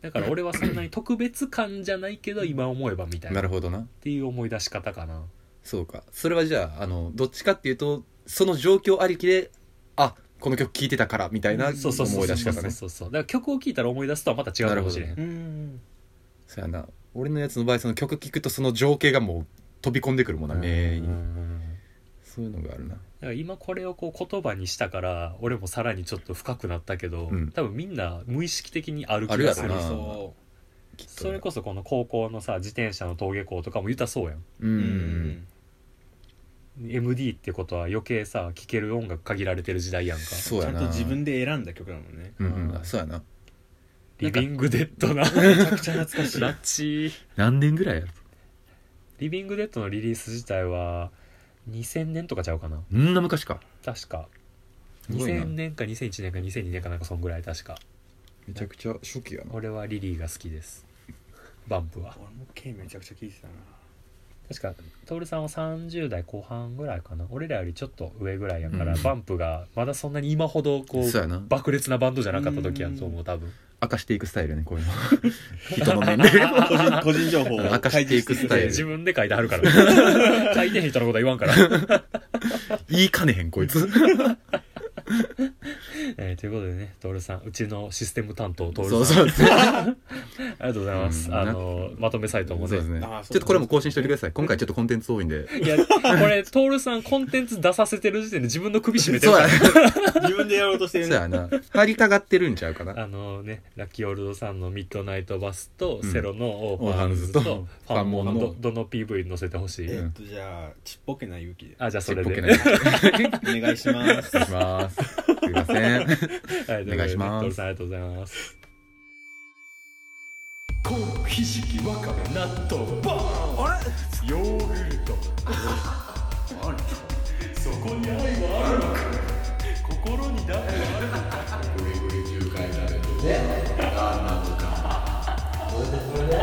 だから俺はそんなに特別感じゃないけど今思えばみたいな。っなるほどな。ていう思い出し方かな。そうか。それはじゃああのどっちかっていうとその状況ありきであこの曲聴いてたからみたいなそうそうそう思いそうそう出し方ねそうそうだから曲を聴いたら思い出すとはまた違うかもしれへんうんそうやな。俺のやつの場合その曲聴くとその情景がもう飛び込んでくるもんな目にうん。うんうんそういうのがあるな。だから今これをこう言葉にしたから俺もさらにちょっと深くなったけど、うん。多分みんな無意識的にある気あるやろな。がするそきっとそれこそこの高校のさ自転車の登下校とかも言ったらそうやん。うん。うううん。ん MD ってことは余計さ聴ける音楽限られてる時代やんか。そうやな。ちゃんと自分で選んだ曲だもんね。うんうん。あそうやな。リビングデッドな。めちゃくちゃ懐かしい。ラッチー。何年ぐらいやろリビングデッドのリリース自体は2000年とかちゃうかな？うんな昔か。確か。すごいな。2000年か2001年か2002年かなんかそんぐらい確か。めちゃくちゃ初期やな。俺はリリーが好きです。バンプは。俺も K めちゃくちゃ聴いてたな。確か徹さんは30代後半ぐらいかな。俺らよりちょっと上ぐらいやから、うん。バンプがまだそんなに今ほどこそうやな。う爆裂なバンドじゃなかった時やと思う多分明かしていくスタイルやねこういうの。人の年齢個人個人情報を 明かしていくスタイル。自分で書いてはるから。書いてへん人のことは言わんから、言いかねへんこいつ えーということでね徹さんうちのシステム担当徹さん。そうそう。ありがとうございます、うん。あのまとめサイトもね。そうですね。あーそうちょっとこれも更新しておいてください。今回ちょっとコンテンツ多いんで。いやこれ徹さんコンテンツ出させてる時点で自分の首絞めてるそうからやな。自分でやろうとしてるそうやな。張りたがってるんちゃうかな。あのねラッキーオールドさんのミッドナイトバスと、うん。セロのオーオーファンズファンズととファンモンのファンモンの。どどの PV 載せてほしい、えっとじゃあちっぽけな勇気。であじゃあそれで。お願いします。お願いしますますすいませんはい、お願いしますありがとうございますコーンひじきわかめ納豆バーンあれヨーグルトあれそこに愛はあるのか心にだってあるのかグリグリ10回食べてね何なのかそれでそれで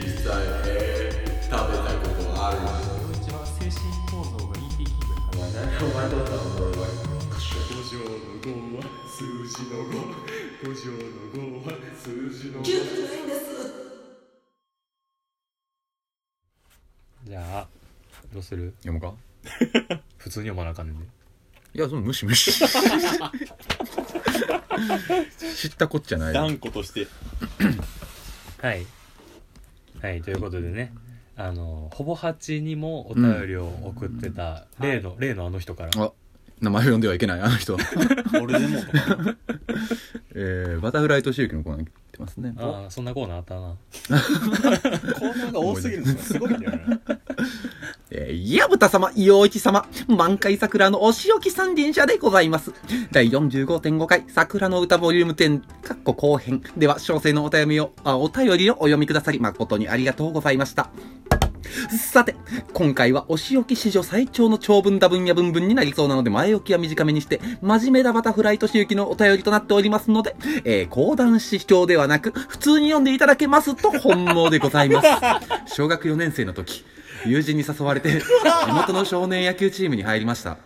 実際えー、食べたことあるの一番精神構造が ET キングお前何お前どうしたの条の5は数字の5五条の5は数字の5じゃあどうする？読むか？普通に読まなあかんねんで。いやその無視無視。知ったこっちゃない。断固として。はい。はいということでね。あのほぼ8にもお便りを送ってた、例の、例のあの人から。あ名前を呼んではいけないあの人俺でもとかな えー、バタフライとしゆきのコーナーに来てますねああそんなコーナーあったなコーナーが多すぎるんですよすごいんだよね えー、矢蓋様、陽一様、満開桜のお仕置き三輪車でございます。第45.5回、桜の歌ボリューム10、かっこ後編。では、小生のお便りを、あ、お便りをお読みくださり、誠にありがとうございました。さて、今回はお仕置き史上最長の長文だ文や文文になりそうなので、前置きは短めにして、真面目なバタフライとしゆきのお便りとなっておりますので、えー、講談師主張ではなく、普通に読んでいただけますと本望でございます。小学4年生の時、友人に誘われて、地元の少年野球チームに入りました。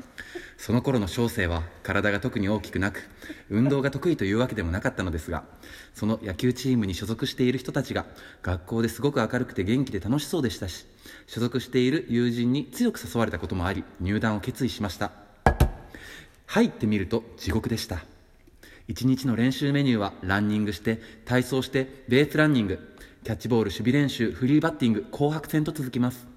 その頃の小生は体が特に大きくなく、運動が得意というわけでもなかったのですが、その野球チームに所属している人たちが、学校ですごく明るくて元気で楽しそうでしたし、所属している友人に強く誘われたこともあり、入団を決意しました。入ってみると地獄でした。一日の練習メニューはランニングして、体操して、ベースランニング、キャッチボール守備練習、フリーバッティング、紅白戦と続きます。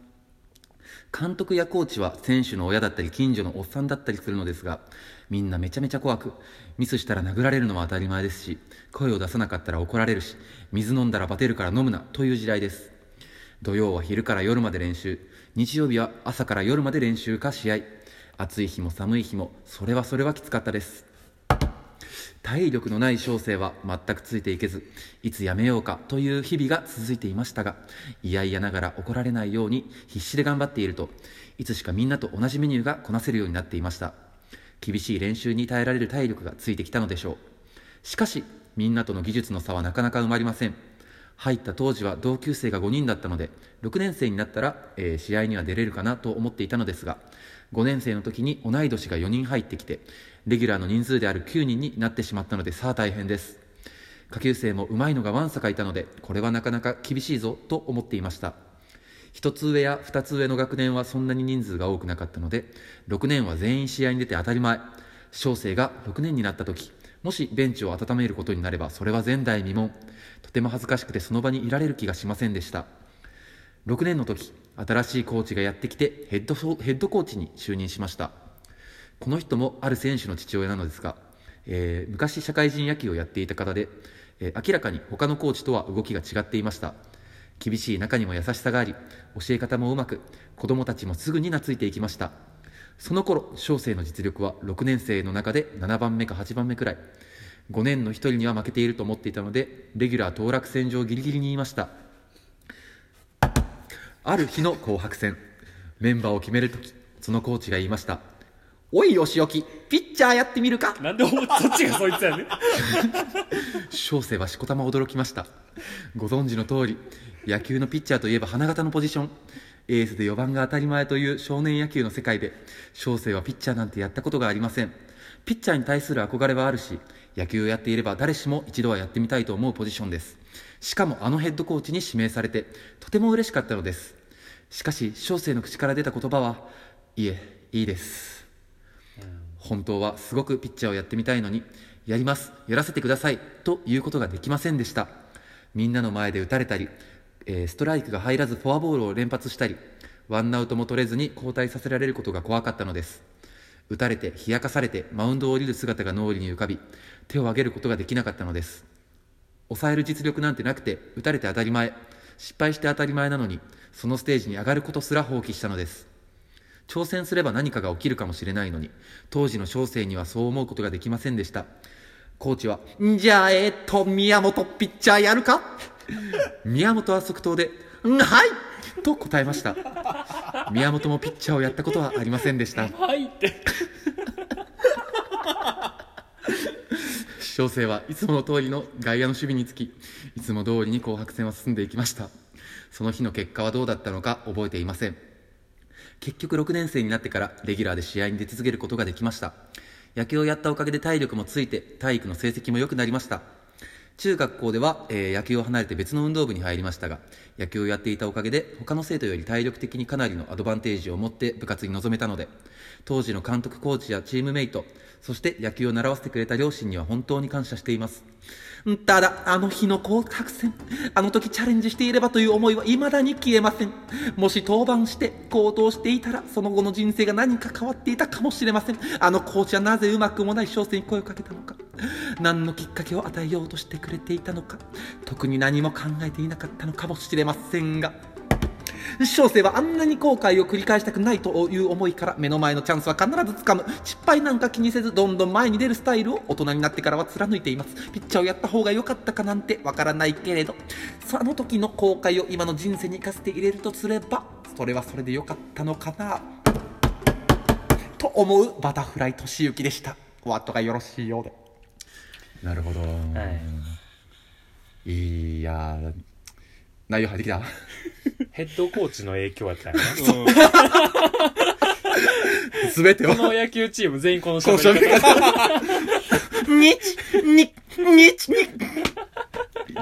監督やコーチは選手の親だったり近所のおっさんだったりするのですがみんなめちゃめちゃ怖くミスしたら殴られるのは当たり前ですし声を出さなかったら怒られるし水飲んだらバテるから飲むなという時代です。土曜は昼から夜まで練習日曜日は朝から夜まで練習か試合。暑い日も寒い日もそれはそれはきつかったです。体力のない小生は全くついていけずいつやめようかという日々が続いていましたがいやいやながら怒られないように必死で頑張っているといつしかみんなと同じメニューがこなせるようになっていました。厳しい練習に耐えられる体力がついてきたのでしょう。しかしみんなとの技術の差はなかなか埋まりません。入った当時は同級生が5人だったので6年生になったら、えー試合には出れるかなと思っていたのですが5年生の時に同い年が4人入ってきてレギュラーの人数である9人になってしまったのでさあ大変です。下級生も上手いのがわんさかいたのでこれはなかなか厳しいぞと思っていました。一つ上や二つ上の学年はそんなに人数が多くなかったので6年は全員試合に出て当たり前。小生が6年になった時もしベンチを温めることになればそれは前代未聞。とても恥ずかしくてその場にいられる気がしませんでした。6年の時新しいコーチがやってきてヘッドヘッドコーチに就任しました。この人もある選手の父親なのですが、えー昔社会人野球をやっていた方で、えー明らかに他のコーチとは動きが違っていました。厳しい中にも優しさがあり教え方もうまく子供たちもすぐに懐いていきました。その頃小生の実力は6年生の中で7番目か8番目くらい。5年の1人には負けていると思っていたのでレギュラー当落線上ギリギリにいました。ある日の紅白戦。メンバーを決めるときそのコーチが言いました「おいお仕置きピッチャーやってみるか?なんでおそっちがそいつやねん」小生はしこたま驚きました。ご存知の通り野球のピッチャーといえば花形のポジション。エースで4番が当たり前という少年野球の世界で小生はピッチャーなんてやったことがありません。ピッチャーに対する憧れはあるし野球をやっていれば誰しも一度はやってみたいと思うポジションです。しかもあのヘッドコーチに指名されてとても嬉しかったのですしかし小生の口から出た言葉はいえいいです。本当はすごくピッチャーをやってみたいのにやりますやらせてくださいということができませんでした。みんなの前で打たれたり、えストライクが入らずフォアボールを連発したりワンアウトも取れずに交代させられることが怖かったのです。打たれて冷やかされてマウンドを降りる姿が脳裏に浮かび手を挙げることができなかったのです。抑える実力なんてなくて打たれて当たり前。失敗して当たり前なのにそのステージに上がることすら放棄したのです。挑戦すれば何かが起きるかもしれないのに当時の小生にはそう思うことができませんでした。コーチは、んじゃあ、えーっと、宮本ピッチャーやるか？宮本は即答で、んはい！と答えました。宮本もピッチャーをやったことはありませんでした。はいって。小生はいつもの通りの外野の守備につきいつも通りに紅白戦は進んでいきましたその日の結果はどうだったのか覚えていません。結局6年生になってからレギュラーで試合に出続けることができました。野球をやったおかげで体力もついて体育の成績も良くなりました。中学校では、えー野球を離れて別の運動部に入りましたが野球をやっていたおかげで他の生徒より体力的にかなりのアドバンテージを持って部活に臨めたので当時の監督コーチやチームメイトそして野球を習わせてくれた両親には本当に感謝しています。ただあの日の紅白戦あの時チャレンジしていればという思いは未だに消えません。もし登板して行動していたらその後の人生が何か変わっていたかもしれません。あのコーチはなぜうまくもない小生に声をかけたのか。何のきっかけを与えようとしてくれていたのか。特に何も考えていなかったのかもしれませんが小生はあんなに後悔を繰り返したくないという思いから目の前のチャンスは必ず掴む失敗なんか気にせずどんどん前に出るスタイルを大人になってからは貫いています。ピッチャーをやった方が良かったかなんてわからないけれどその時の後悔を今の人生に生かして入れるとすればそれはそれで良かったのかな。と思うバタフライ俊之でした。お後がよろしいようで。なるほど、い、やー内容入ってきたヘッドコーチの影響やったよな 全てをこの野球チーム全員このこの喋り喋り方方。にち、に、にち、に。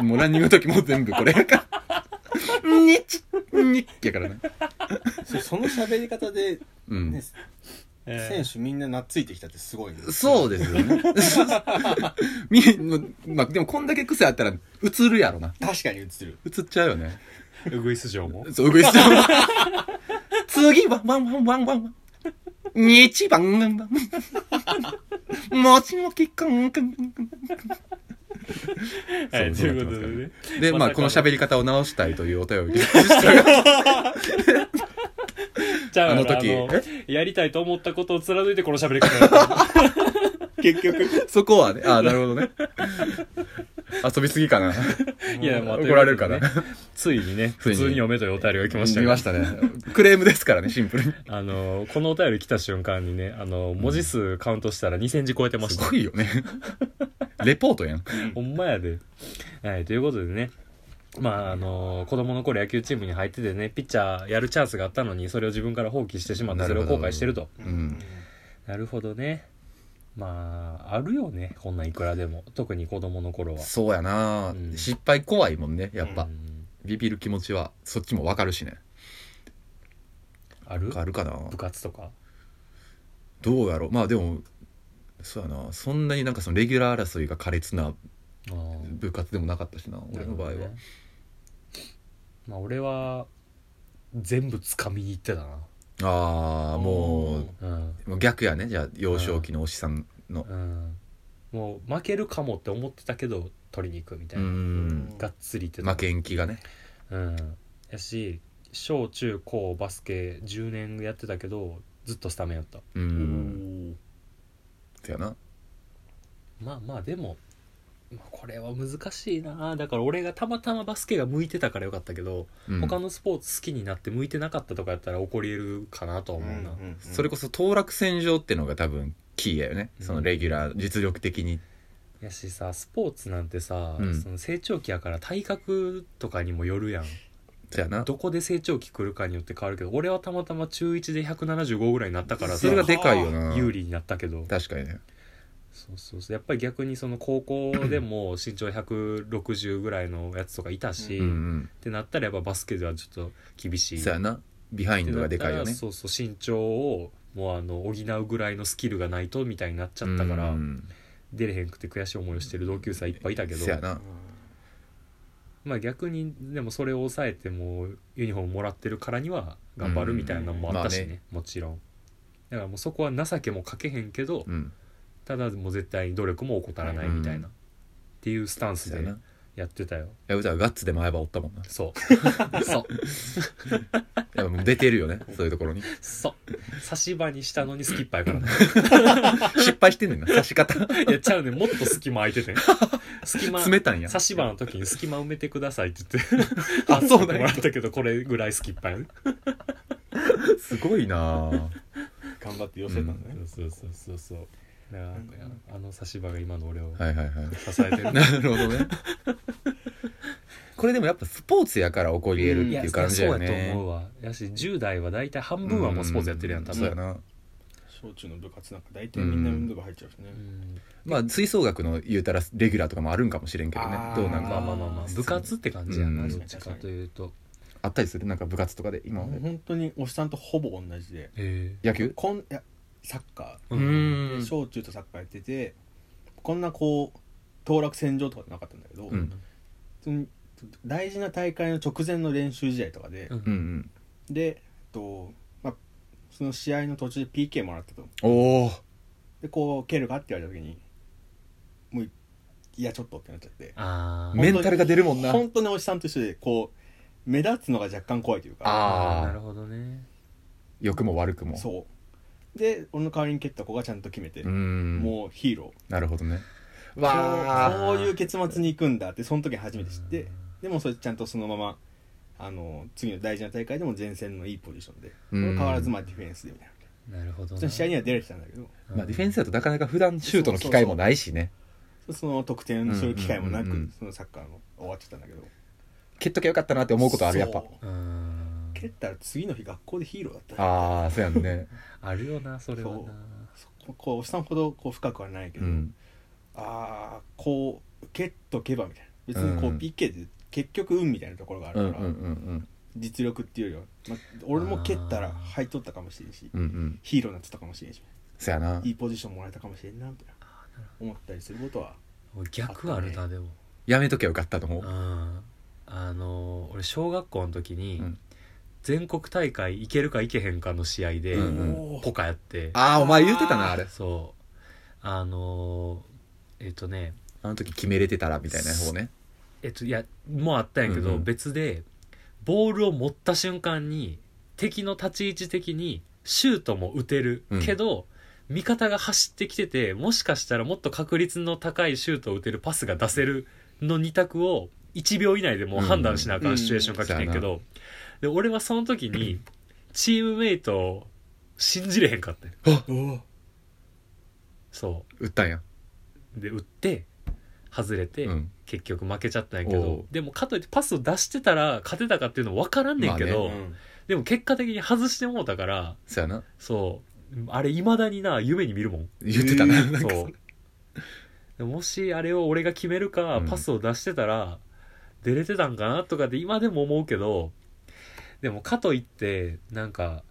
もうランニングの時も全部これやから。にち、に、やからね。そその喋り方で、うんね。え選手みんな懐いてきたってすごいねそうですよね。み、まあ、でもこんだけ癖あったら映るやろな。確かに映る映っちゃうよね。ウグイス城もそう、うぐいすちゃう。次は、ワンワンワンワンワン。日番ワンワン。もちもきくんくんくんくん。はいとそういうことでねで、まあ、まさかのこの喋り方を直したいというお便りで。じゃああの時やりたいと思ったことを貫いてこの喋り方 結局そこはね、ああ、なるほどね。遊びすぎかな。いやまあ怒られるかなついにね 普通に読めというお便りが来ましたが見ましたね。クレームですからね、シンプルに。あのこのお便り来た瞬間にねあの文字数カウントしたら2000字超えてましたすごいよね。レポートやん。ほんまやで。はい、ということでね。まあ、あの子供の頃野球チームに入っててね、ピッチャーやるチャンスがあったのに、それを自分から放棄してしまって、それを後悔してると。うん。なるほどね。まあ、あるよね、こんなんいくらでも。特に子供の頃は。そうやな、うん失敗怖いもんね、やっぱ。うんビビる気持ちは、そっちもわかるしね。ある？あるかな部活とか？どうやろうまあでも、そうやなそんなになんかそのレギュラー争いが苛烈な部活でもなかったしな、俺の場合は。まあ、俺は、全部掴みに行ってたな。ああ、もうん。う、もう逆やね。じゃあ、幼少期のおしさんの。うん。もう、負けるかもって思ってたけど、取りに行くみたういな。ん。がっつりってた負けん気がね。うんやし小中高バスケ10年やってたけどずっとスタメンやったう。うんそやな。まあまあでもまあこれは難しいなだから俺がたまたまバスケが向いてたからよかったけど、うん他のスポーツ好きになって向いてなかったとかやったら起こり得るかなとは思うな、それこそ当落線上ってのが多分キーやよね。そのレギュラー、実力的に。やしさスポーツなんてさ、うんその成長期やから体格とかにもよるやんそやな。どこで成長期来るかによって変わるけど俺はたまたま中1で175ぐらいになったからさそれがでかいよな。有利になったけど確かにね。そうそうそうやっぱり逆にその高校でも身長160ぐらいのやつとかいたし、うんうっん。てなったらやっぱバスケではちょっと厳しいそやな。ビハインドがでかいよね。そうそう身長をもうあの補うぐらいのスキルがないとみたいになっちゃったから、うん出れへんくて悔しい思いをしてる同級生いっぱいいたけどそやな。まあ逆にでもそれを抑えてもうユニフォームもらってるからには頑張るみたいなのもあったしね,、うんまあねもちろんだからもうそこは情けもかけへんけど、うん。ただもう絶対に努力も怠らないみたいな、うんっていうスタンスでそやってたよ。やぶたはガッツで前歯折ったもんな。そう。そう。やっぱもう出てるよねそういうところに。そう。差し歯にしたのにスキッパやからね。失敗してんねんな刺し方。いやちゃうねん。もっと隙間空いててん。隙間詰めたんや。差し歯の時に隙間埋めてくださいって言って。あそうなんや。もらったけどこれぐらいスキッパやね。すごいな頑張って寄せたんだね、そうそうそうそうだからあの差し歯が今の俺をはいはいはい。支えてる、なるほどね。これでもやっぱスポーツやから起こり得るっていう感じだよいやそうやとね思うわ。やし10代は大体半分はもうスポーツやってるやん多分。そうやな。小中の部活なんか大体みんな運動部入っちゃうしね、うん。まあ吹奏楽の言うたらレギュラーとかもあるんかもしれんけどね。あー。どうなんか。まあまあまあまあ。部活って感じやなうん。どっちかというと。あったりする？なんか部活とかで今まで。本当におっさんとほぼ同じで。え。野球？こんいやサッカー、小中とサッカーやっててこんなこう当落戦場とかなかったんだけど、うん。大事な大会の直前の練習試合とかで、うん。で、とまあ、その試合の途中で PK もらったとおおでこう蹴るかって言われた時にもういやちょっとってなっちゃって。メンタルが出るもんな。本当におじさんと一緒でこう目立つのが若干怖いというか。あーなるほどね。良くも悪くも。そうで俺の代わりに蹴った子がちゃんと決めて、うん。もうヒーロー。なるほどね。こわあうこういう結末に行くんだってその時初めて知って。でもそれちゃんとそのままあの次の大事な大会でも前線のいいポジションでうん。変わらずまあディフェンスでみたいななるほどその試合には出れてたんだけど。まあ、ディフェンスだとなかなか普段シュートの機会もないしね。その得点する機会もなく、そのサッカーの終わっちゃったんだけど。蹴っときゃよかったなって思うことあるやっぱ。うん蹴ったら次の日学校でヒーローだった。ああそうやんね。あるよなそれはな。そう。そここうおっさんほどこう深くはないけど、うん。ああこう蹴っとけばみたいな。別にこううん PK で結局運みたいなところがあるから、実力っていうよりは、まあ、俺も蹴ったら入っとったかもしれんしうんうん。うんヒーローになってたかもしれんしそやな。いいポジションもらえたかもしれんなみたいな思ったりすることは俺逆あるなでも。やめときゃよかったと思ううん。あの俺小学校の時にうん全国大会行けるか行けへんかの試合でうんうん。おーポカやって。ああお前言うてたなあれ。そう。あのえっとね。あの時決めれてたらみたいな方ね。えっといやもうあったんやけど、うんうん。別でボールを持った瞬間に敵の立ち位置的にシュートも打てるうん。けど、味方が走ってきててもしかしたらもっと確率の高いシュートを打てるパスが出せるの2択を1秒以内でもう判断しなあかうんんシチュエーションが来てんけど、で俺はその時にチームメイトを信じれへんかったん。よそ打ったんや。うで打って外れて、うん。結局負けちゃったんやけおう。どでもかといってパスを出してたら勝てたかっていうの分からんねんけど、まあうん。でも結果的に外してもうたからそやな。そう。あれいまだにな夢に見るもん。言ってたな。えーなんか。そう。でもしあれを俺が決めるか、うん。パスを出してたら出れてたんかなとかって今でも思うけどでもかといってなんか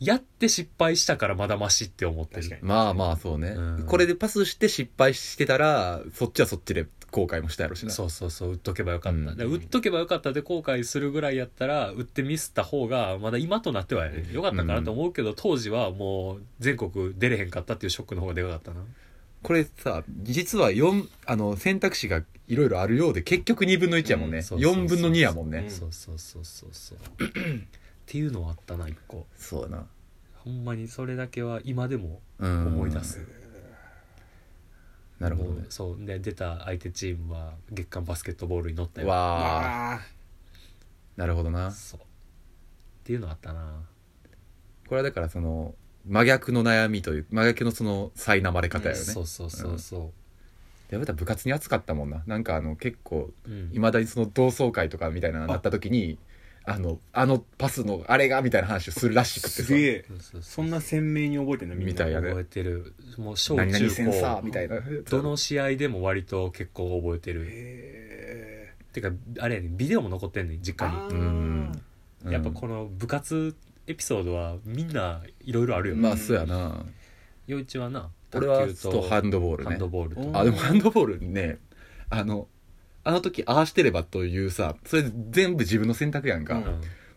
やって失敗したからまだマシって思ってる。確かに。まあまあそうね、うん。これでパスして失敗してたらそっちはそっちで後悔もしたやろしな。そうそうそう打っとけばよかった、うん。だから打っとけばよかったで後悔するぐらいやったら打ってミスった方がまだ今となってはよかったかなと思うけど、当時はもう全国出れへんかったっていうショックの方がでかかったなこれさ実は4あの選択肢がいろいろあるようで結局2分の1やもんね、うんそうそうそう4分の2やもんね、うん。そうそうそうそうそう。っていうのはあったな一個。そうやな。ほんまにそれだけは今でもうん。思い出す、なるほどね。そう。で出た相手チームは月間バスケットボールに乗ったよ。わああなるほどな。そう。っていうのあったな。これはだからその真逆の悩みという真逆のその苛まれ方やよね、そうそうそうそやっぱ部活に熱かったもんな。なんかあの結構う、うん。いまだにその同窓会とかみたいなのになった時にあのあのパスのあれがみたいな話をするらしくてさ。すげえ。そうそうそうそんな鮮明に覚えてんのみんな。みたいやね。覚えてる。もう小何々中戦さ高みたいな。どの試合でも割と結構覚えてる。へてかあれやねビデオも残ってんねん実家に。うん。うん。やっぱこの部活エピソードはみんないろいろあるよ、まあそうやな。陽一はな俺は卓球とハンドボールね。ハンドボールと。おあでもハンドボールねあのあの時ああしてればというさそれ全部自分の選択やんか、うん。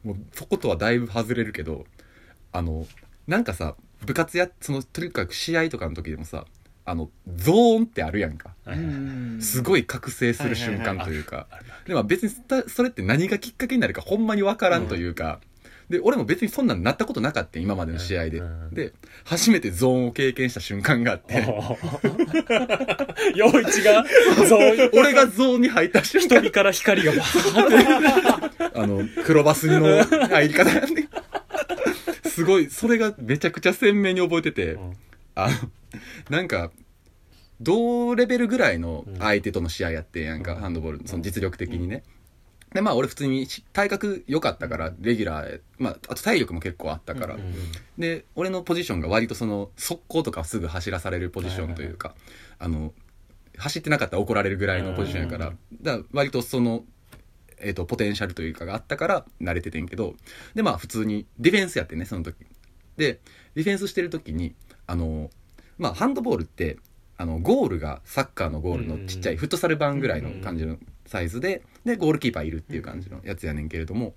もうそことはだいぶ外れるけどあのなんかさ部活やそのとにかく試合とかの時でもさあのゾーンってあるやんか。はいはいすごい覚醒する瞬間というか。でも別にたそれって何がきっかけになるかほんまに分からんというか、で俺も別にそんなんなったことなかった今までの試合で、うんで初めてゾーンを経験した瞬間があって。陽一がゾーン 俺がゾーンに入った瞬間。瞳から光がバーって。あの黒バスの入り方やねすごいそれがめちゃくちゃ鮮明に覚えてて、うん。あのなんか同レベルぐらいの相手との試合やってんやんか、うん。ハンドボールその実力的にね、でまあ俺普通にし体格良かったからレギュラーまああと体力も結構あったから、で俺のポジションが割とその速攻とかすぐ走らされるポジションというか、あの走ってなかったら怒られるぐらいのポジションやから、うんだから割とその、えー、とポテンシャルというかがあったから慣れててんけどでまあ普通にディフェンスやってねその時。でディフェンスしてる時にあのまあハンドボールってあのゴールがサッカーのゴールのちっちゃいフットサル版ぐらいの感じのサイズででゴールキーパーいるっていう感じのやつやねんけれども、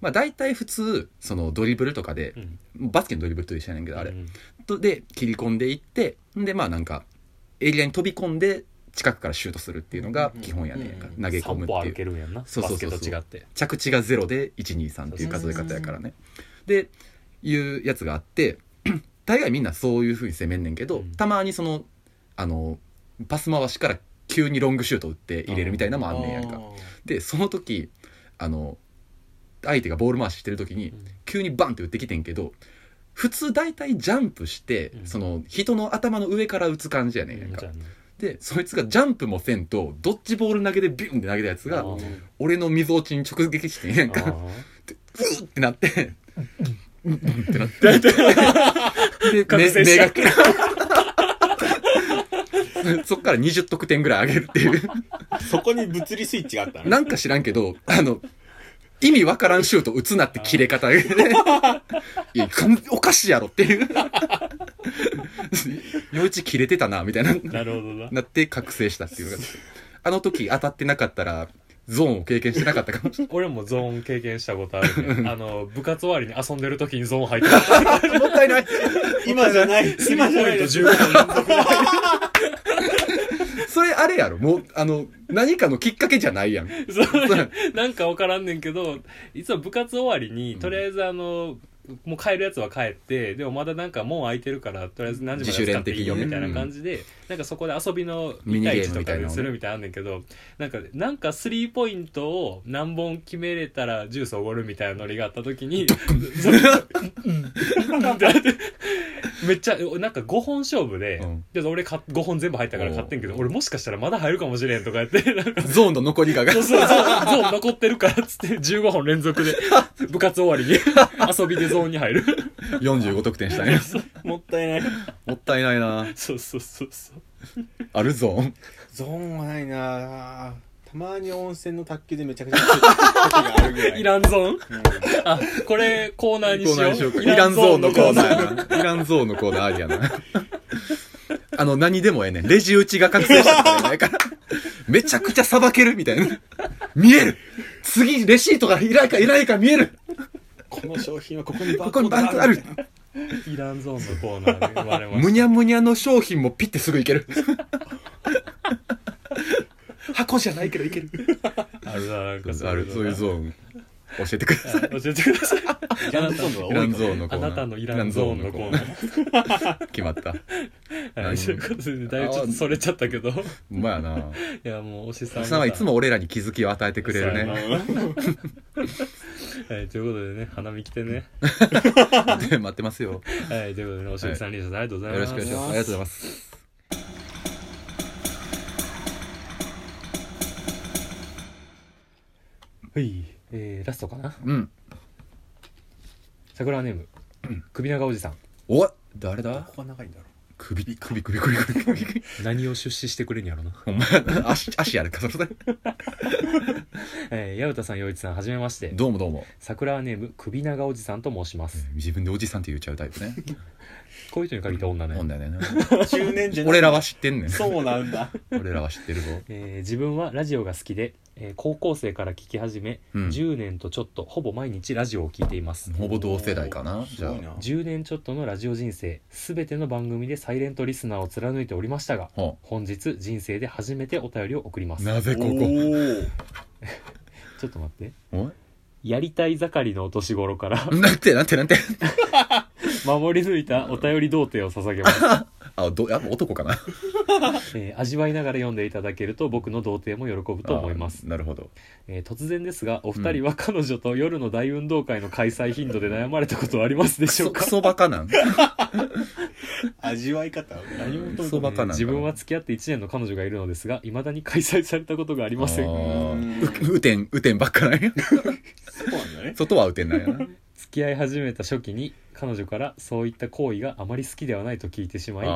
まあ大体普通そのドリブルとかでうん。バスケのドリブルと一緒やねんけどあれ、うんとで切り込んでいってんでまあなんかエリアに飛び込んで近くからシュートするっていうのが基本やねんか。うん投げ込む3歩っていう。歩けるんやんな。そうそうそうそう。着地がゼロで123っていう数え方やからね。でいうやつがあって 大概みんなそういう風に攻めんねんけど、うん。たまにそのあのパス回しから急にロングシュート打って入れるみたいなのもあんねんやんか。でその時あの相手がボール回ししてる時にうん。急にバンって打ってきてんけど普通大体ジャンプして、うん。その人の頭の上から打つ感じやねんやんか、でそいつがジャンプもせんとドッジボール投げでビュンって投げたやつが俺の溝落ちに直撃してんやんか。あうーってなって。うんうんってなって。で目が そっから20得点ぐらい上げるっていう。そこに物理スイッチがあったの？なんか知らんけどあの意味わからんシュート打つなって切れ方で。いやおかしいやろっていう。余一切れてたなみたいな。ーなるほどな。なって覚醒したっていうあの時当たってなかったらゾーンを経験してなかったかもしれ 俺もゾーン経験したことあるね。あの部活終わりに遊んでる時にゾーン入ってた。な いもったいない。今じゃない。スリー今じゃポイントないです。15本連続それあれやろ。もうあの何かのきっかけじゃないやん。そう。なんか分からんねんけどいつも部活終わりにうんとりあえずあの、もう帰るやつは帰ってでもまだなんか門開いてるからとりあえず何時まで使っていいよみたいな感じで、なんかそこで遊びのミニゲーム1対1とかみたいなのね。でするみたいなのあんねんけどなんかなんかスリーポイントを何本決めれたらジュースおごるみたいなノリがあった時に めっちゃなんか5本勝負で,、うん。で俺か5本全部入ったから買ってんけど俺もしかしたらまだ入るかもしれんとかやってなんか ゾーンの残りが。が そうそう、ゾーンゾーン残ってるからっつって15本連続で部活終わりに 遊びでゾーンに入る。45得点したね。もったいない。もったいないな。そうそうそうそう。あるゾーン？ゾーンはないなたまに温泉の卓球でめちゃくちゃ熱い時があるぐらい。イランゾーンうん。あ、これコーナーにしよう。コーナーにしようかイランゾーンのコーナーやな。イランゾーンのコーナーありやな。あの何でもええねん。レジ打ちが覚醒したとかじゃないから。めちゃくちゃさばけるみたいな。見える。次レシートがいないかいないか見える。この商品はここにバここにバンクある。イランゾーンのコーナーで生まれましむにゃむにゃの商品もピッてすぐいける箱じゃないけどいける。た。あるな、なんか。あるそういうゾーン。教えてください。教えてください。イランゾーンのイランが多いかもゾーンのコーナー。あなたのイランゾーンのコーナー。決まった。はい、ということで、だいぶちょっとそれちゃったけど。ほんまやな。いや、もう、おしさんが。さんはいつも俺らに気づきを与えてくれるね。はい、ということでね、花見来てね。で 待ってますよ。はい、ということでね、おしさん、リーさん、ありがとうございます。よろしくお願いします。ありがとうございますはい、えー、ラストかな？うん。桜ネーム、首長おじさん。お誰だ？ここが長いんだろ首首首首首首。何を出資してくれんやろな。ほんまやな足足やるかそれえー、矢歌さん、陽一さん、はじめまして。どうもどうも。桜ネーム、首長おじさんと申します。自分でおじさんって言っちゃうタイプね。こういう人に限った女ね。ほんだよねう中年じゃない。俺らは知ってんねん。そうなんだ。俺らは知ってるぞ。えー自分はラジオが好きでえー高校生から聞き始め、うん。10年とちょっとほぼ毎日ラジオを聞いています。ほぼ同世代かな？じゃごいな。10年ちょっとのラジオ人生全ての番組でサイレントリスナーを貫いておりましたがは本日人生で初めてお便りを送ります。なぜここ？ちょっと待って。やりたい盛りのお年頃からなんてなんてなんて。守り抜いたお便り童貞を捧げます、あどやっぱ男かな。えー味わいながら読んでいただけると僕の童貞も喜ぶと思います。あ、なるほど。えー突然ですがお二人は彼女と夜の大運動会の開催頻度で悩まれたことはありますでクしょうか？ソクソバカなん？味わい方？何もクソバカなんかな自分は付き合って1年の彼女がいるのですがいまだに開催されたことがありません。あー。ううてんうてんばっかなんや そうなんだね。外はうてんなんやな。付き合い始めた初期に彼女からそういった行為があまり好きではないと聞いてしまい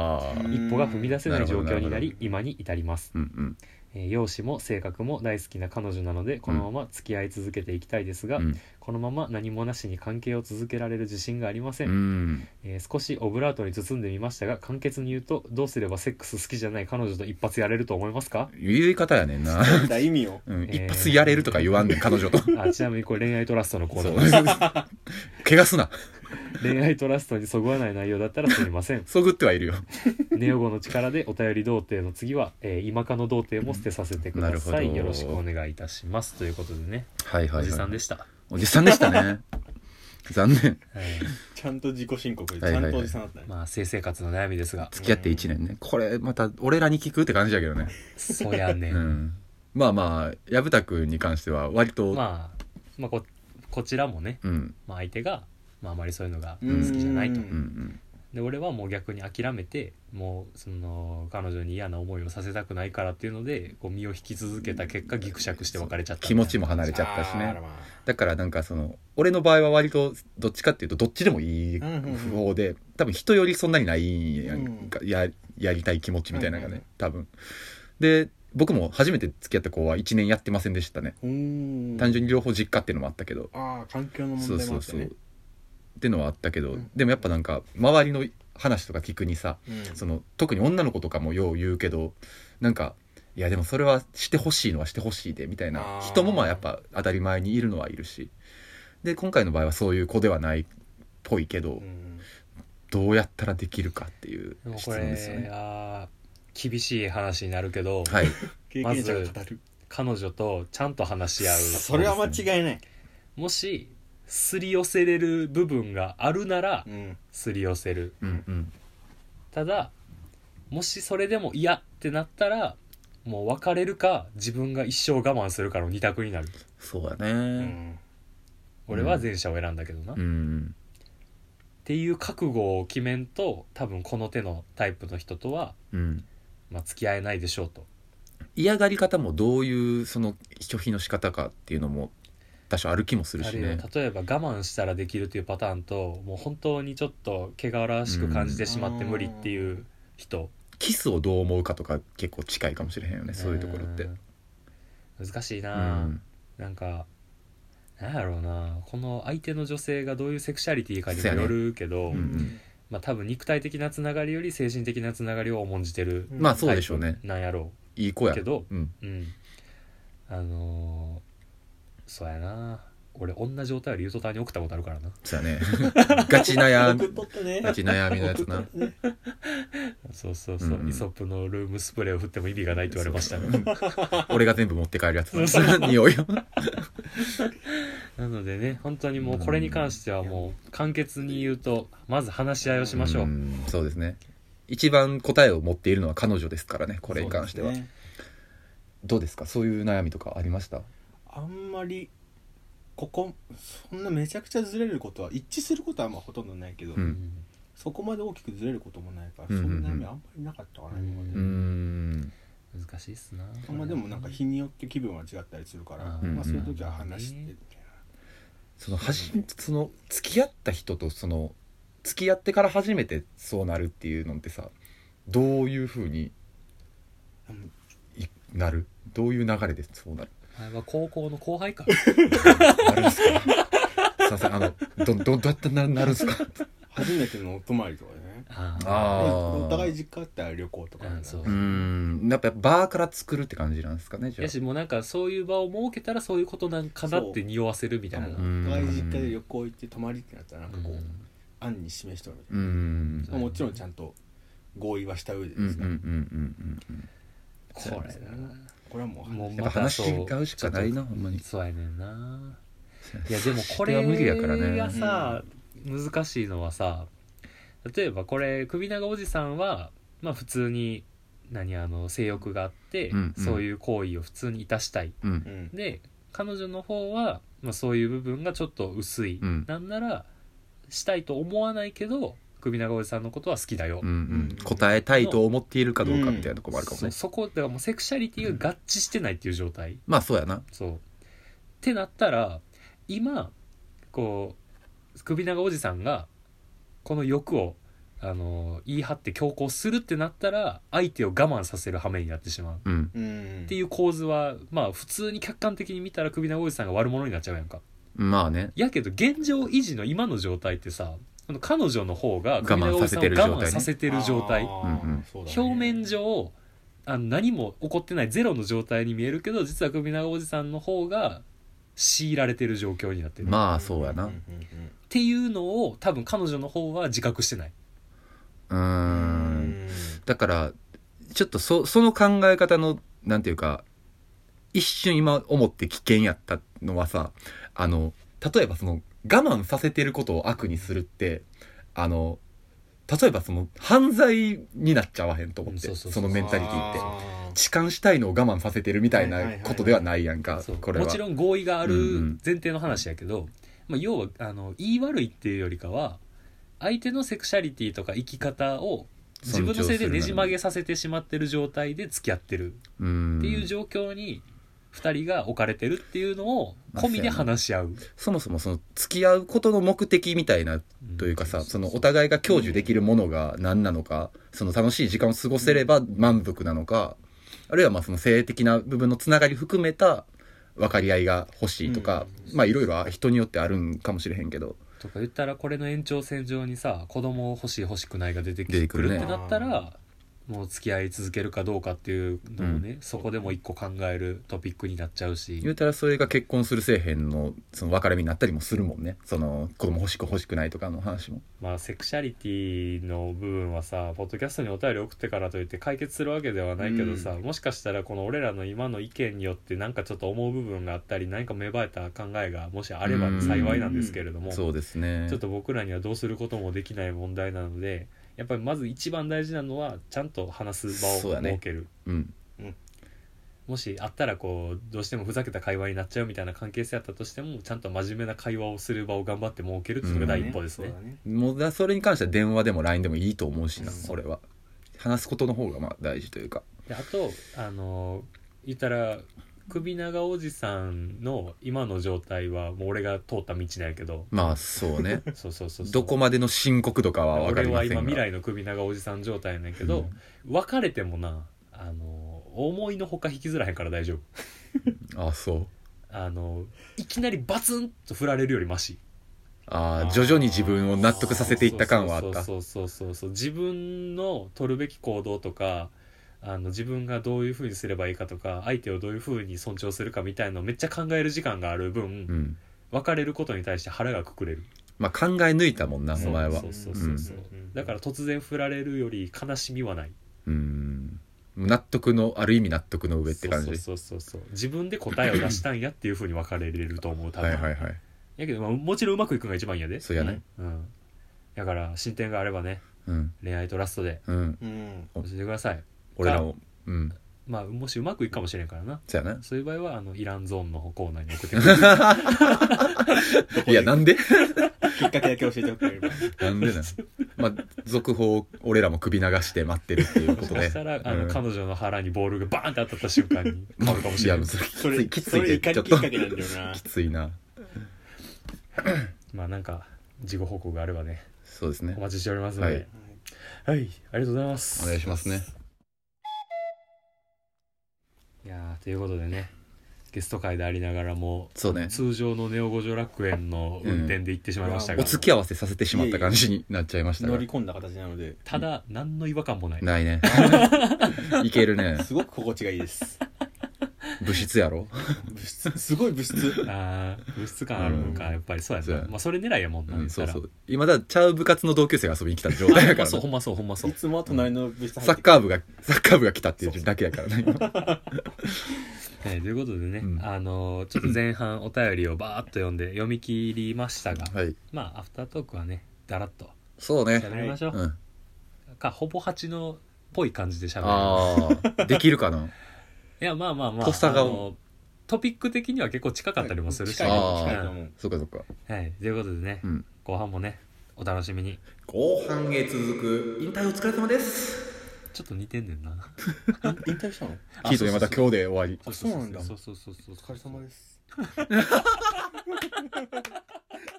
一歩が踏み出せない状況になり今に至ります、うんうん。えー容姿も性格も大好きな彼女なのでこのまま付き合い続けていきたいですが、うんこのまま何もなしに関係を続けられる自信がありません、うん。えー少しオブラートに包んでみましたが簡潔に言うとどうすればセックス好きじゃない彼女と一発やれると思いますか？言い方やねんな、だ意味を うん、えー一発やれるとか言わんねん彼女と。あちなみにこれ恋愛トラストのコーそうナー。です怪我すな。恋愛トラストにそぐわない内容だったらすみません。そぐってはいるよ。ネオゴの力でお便り童貞の次は、えー今かの童貞も捨てさせてくださなるほど。いよろしくお願いいたします。ということでね、はいはい、はい、おじさんでした、おじさんでしたね。残念。はい。ちゃんと自己申告ではいはいはい。ちゃんとおじさんだったね。まあ性生活の悩みですが。付き合って1年ね。これまた俺らに聞くって感じだけどね。そうやね、うん。まあまあ薮田君に関しては割と、まあ、まあここちらもね、うん。まあ、相手が、まあ、あまりそういうのが好うんきじゃないと。うんうんうんで俺はもう逆に諦めてもうその彼女に嫌な思いをさせたくないからっていうのでこう身を引き続けた結果ギクシャクして別れちゃった気持ちも離れれちゃったしね。だからなんかその俺の場合は割とどっちかっていうとどっちでもいいうんうんうん。方で多分人よりそんなにないんやややりたい気持ちみたいなのがね多分。で僕も初めて付き合った子は1年やってませんでしたね。単純に両方実家っていうのもあったけど。ああ環境の問そうそうそう。題もあってのはあったけど、うん。でもやっぱなんか周りの話とか聞くにさうん。その特に女の子とかもよう言うけどなんかいやでもそれはしてほしいのはしてほしいでみたいな人もまあやっぱ当たり前にいるのはいるし。で今回の場合はそういう子ではないっぽいけど、うん。どうやったらできるかっていう質問ですよね。厳しい話になるけど、はい、経験者が語る。彼女とちゃんと話し合う。それは間違いない。もしすり寄せれる部分があるならうん。すり寄せる。うんうん、ただもしそれでも嫌ってなったらもう別れるか自分が一生我慢するかの二択になる。そうやうねん。俺は前者を選んだけどな、うっんていう覚悟を決めんと多分この手のタイプの人とは、うん。まあ、付き合えないでしょうと。嫌がり方もどういうその拒否の仕方かっていうのも多少ある気もするしね。例えば我慢したらできるというパターンともう本当にちょっと汚らわしく感じてしまって無理っていう人、キスをどう思うかとか結構近いかもしれへんよねそういうところって。うん難しいうな、ん。なんかなんやろうな。この相手の女性がどういうセクシャリティかにもよるけど、うんうん。まあ多分肉体的なつながりより精神的なつながりを重んじてるうんまあそうでしょうね。なんやろいい子や。うけどうん。うん。あのーそうやな。俺同じお便りゆとたんに送ったことあるからな。そうやね。ガチ悩みね。ガチ悩みのやつな。ね。そうそうそう、うんうん。イソップのルームスプレーを振っても意味がないって言われましたね俺が全部持って帰るやつ 匂いを。なのでね本当にもうこれに関してはもう簡潔に言うとまず話し合いをしましょう、んそうですね。一番答えを持っているのは彼女ですからねこれに関しては、どうですか？そういう悩みとかありました？あんまりここそんなめちゃくちゃずれることは一致することはまあほとんどないけど、うん。そこまで大きくずれることもないから、うん。うんうんそんな悩みあんまりなかったかな、今まで。うーん。難しいっすな。まあでもなんか日によって気分は違ったりするから、うん。まあそういう時は話してみたいそのはじその付き合った人とその付き合ってから初めてそうなるっていうのってさどういうふうになる？どういう流れでそうなる？あれは高校の後輩か。なるんですかすいませんあのどどどうやってななるんですか？初めてのお泊まりとかね。あー。あーお互い実家あったら旅行とか。うんそう。うーん。やっぱバーから作るって感じなんですかねじゃやしもうなんかそういう場を設けたらそういうことなんかなって匂わせるみたいな。おん。互い実家で旅行行って泊まりってなったらなんかこう、うん。案に示しとるみたういんな、まあもちろんちゃんと合意はした上でですね、うんうんうんうんうんこれなこれはもうもうやっぱ話違うしかないなほんまに。そうやねんな。いやでもこれは無理やからね。がさ、難しいのはさ例えばこれ首長おじさんはまあ普通に何あの性欲があって、うんうん。そういう行為を普通にいたしたい。うんうん。で彼女の方は、まあ、そういう部分がちょっと薄い、うん。なんならしたいと思わないけど首長おじさんのことは好きだよ、うんうん。答えたいと思っているかどうかみたいなとこもあるかもね。そそこだからもうセクシャリティが合致してないっていう状態、まあそうやな。そう。ってなったら今こう首長おじさんがこの欲をあの言い張って強行するってなったら相手を我慢させる羽目になってしまう。うんうん。っていう構図はまあ普通に客観的に見たら首長おじさんが悪者になっちゃうやんか。まあね。やけど現状維持の今の状態ってさ彼女の方が我慢させてる状態ね。させてる状態表面上あの何も起こってないゼロの状態に見えるけど実は首長おじさんの方が強いられてる状況になってる、っまあそうやな。うんうんていうのを多分彼女の方は自覚してない。うん。だからちょっとそその考え方のなんていうか一瞬今思って危険やったのはさあの例えばその我慢させてることを悪にするってあの例えばその犯罪になっちゃわへんと思ってうんそのメンタリティって。あ痴漢したいのを我慢させてるみたいなことではないやんかこれは。もちろん合意があるうんうん。前提の話やけど、まあ、要はあの言い悪いっていうよりかは相手のセクシャリティとか生き方を自分のせいでねじ曲げさせてしまってる状態で付き合ってるうんっていう状況に2人が置かれてるっていうのを込みで話し合う。そもそもその付き合うことの目的みたいなというかさ、そのお互いが享受できるものが何なのか、その楽しい時間を過ごせれば満足なのか、あるいはまあその性的な部分のつながり含めた分かり合いが欲しいとか、まあいろいろ人によってあるんかもしれへんけど、とか言ったらこれの延長線上にさ子供欲しい欲しくないが出て出てくるねくるってなったらもう付き合い続けるかどうかっていうのもね、そこでも一個考えるトピックになっちゃうし言うたらそれが結婚するせえへんのその分かれ目になったりもするもんね。その子供欲しく欲しくないとかの話も。まあセクシャリティの部分はさポッドキャストにお便り送ってからといって解決するわけではないけどさ、もしかしたらこの俺らの今の意見によってなんかちょっと思う部分があったり何か芽生えた考えがもしあれば幸いなんですけれども、そうですね。ちょっと僕らにはどうすることもできない問題なのでやっぱりまず一番大事なのはちゃんと話す場をそうだね設ける、うん。もしあったらこうどうしてもふざけた会話になっちゃうみたいな関係性あったとしてもちゃんと真面目な会話をする場を頑張って設けるっていうのが第一歩ですね,、そうだねもうだそれに関しては電話でも LINE でもいいと思うしな、うん俺は。話すことの方がまあ大事というか。であとあの言ったら首長おじさんの今の状態はもう俺が通った道なんやけど。まあそうね。そうそうそうそう。どこまでの深刻度かは分か俺はりませんが今未来の首長おじさん状態やねんけど、別れてもなあの思いのほか引きずらへんから大丈夫。あそう。あのいきなりバツンと振られるよりマシ。ああ徐々に自分を納得させていった感はあった。そうそうそうそうそう。自分の取るべき行動とかあの自分がどういうふうにすればいいかとか相手をどういうふうに尊重するかみたいのをめっちゃ考える時間がある分、うん。別れることに対して腹がくくれる。まあ考え抜いたもんなお前は。そうそうそうそう、う。ん。だから突然振られるより悲しみはない。うん。納得のある意味納得の上って感じ。そうそうそうそう。自分で答えを出したんやっていうふうに別れれると思う多分、はいはいはい。やけど、まあ、もちろんうまくいくのが一番いいんやで。そうやね。うん。だから進展があればね。うん。恋愛とラストで。うん。うん。教えてください俺らもうん。まあもしうまくいくかもしれんからな。そうやな。そういう場合はあのイランゾーンのコーナーに送ってくださいいやなんで？きっかけだけ教えておくれればなんでなまあ続報俺らも首流して待ってるっていうことで。そしたらあの、うん。彼女の腹にボールがバーンって当たった瞬間に変わるかもしれない。いやそれそれきついきつそれ怒いでちょっかけなんだよな。きついな。まあなんか事後報告があればねそうですね。お待ちしておりますので。はい。はい、ありがとうございます。お願いしますねいやーということでねゲスト会でありながらもそうね。通常のネオ五条楽園の運転で行ってしまいましたが、お付き合わせさせてしまった感じになっちゃいましたが。乗り込んだ形なのでただ何の違和感もない。ないね。いけるね。すごく心地がいいです 物質やろ？物質。すごい物質。あー物質感あるのか、やっぱりそうやな、そうや。まあ、それ狙いやもんな、うんそうそう。今だちゃう部活の同級生が遊びに来た状態やあから。ねほんまそうほんまそうほんまそう。いつもは隣の物質入ってサッカー部がサッカー部が来たっていうだけやから。ね今はい、ということでね、うん。あのーちょっと前半お便りをバーッと読んで読み切りましたが、はい。まあアフタートークはねだらっとそうね。喋りましょう、うん。かほぼ8のっぽい感じで喋る。ああできるかな？いやまあまあまあとっさがあのトピック的には結構近かったりもするし、近い。あー近いと思う。そっかそっか。はい、ということでね、うん。後半もねお楽しみに。後半へ続く引退お疲れ様です。ちょっと似てんねんな。引退したの？ヒートでまた今日で終わり。あそうなんだそうそうそうそう。お疲れ様です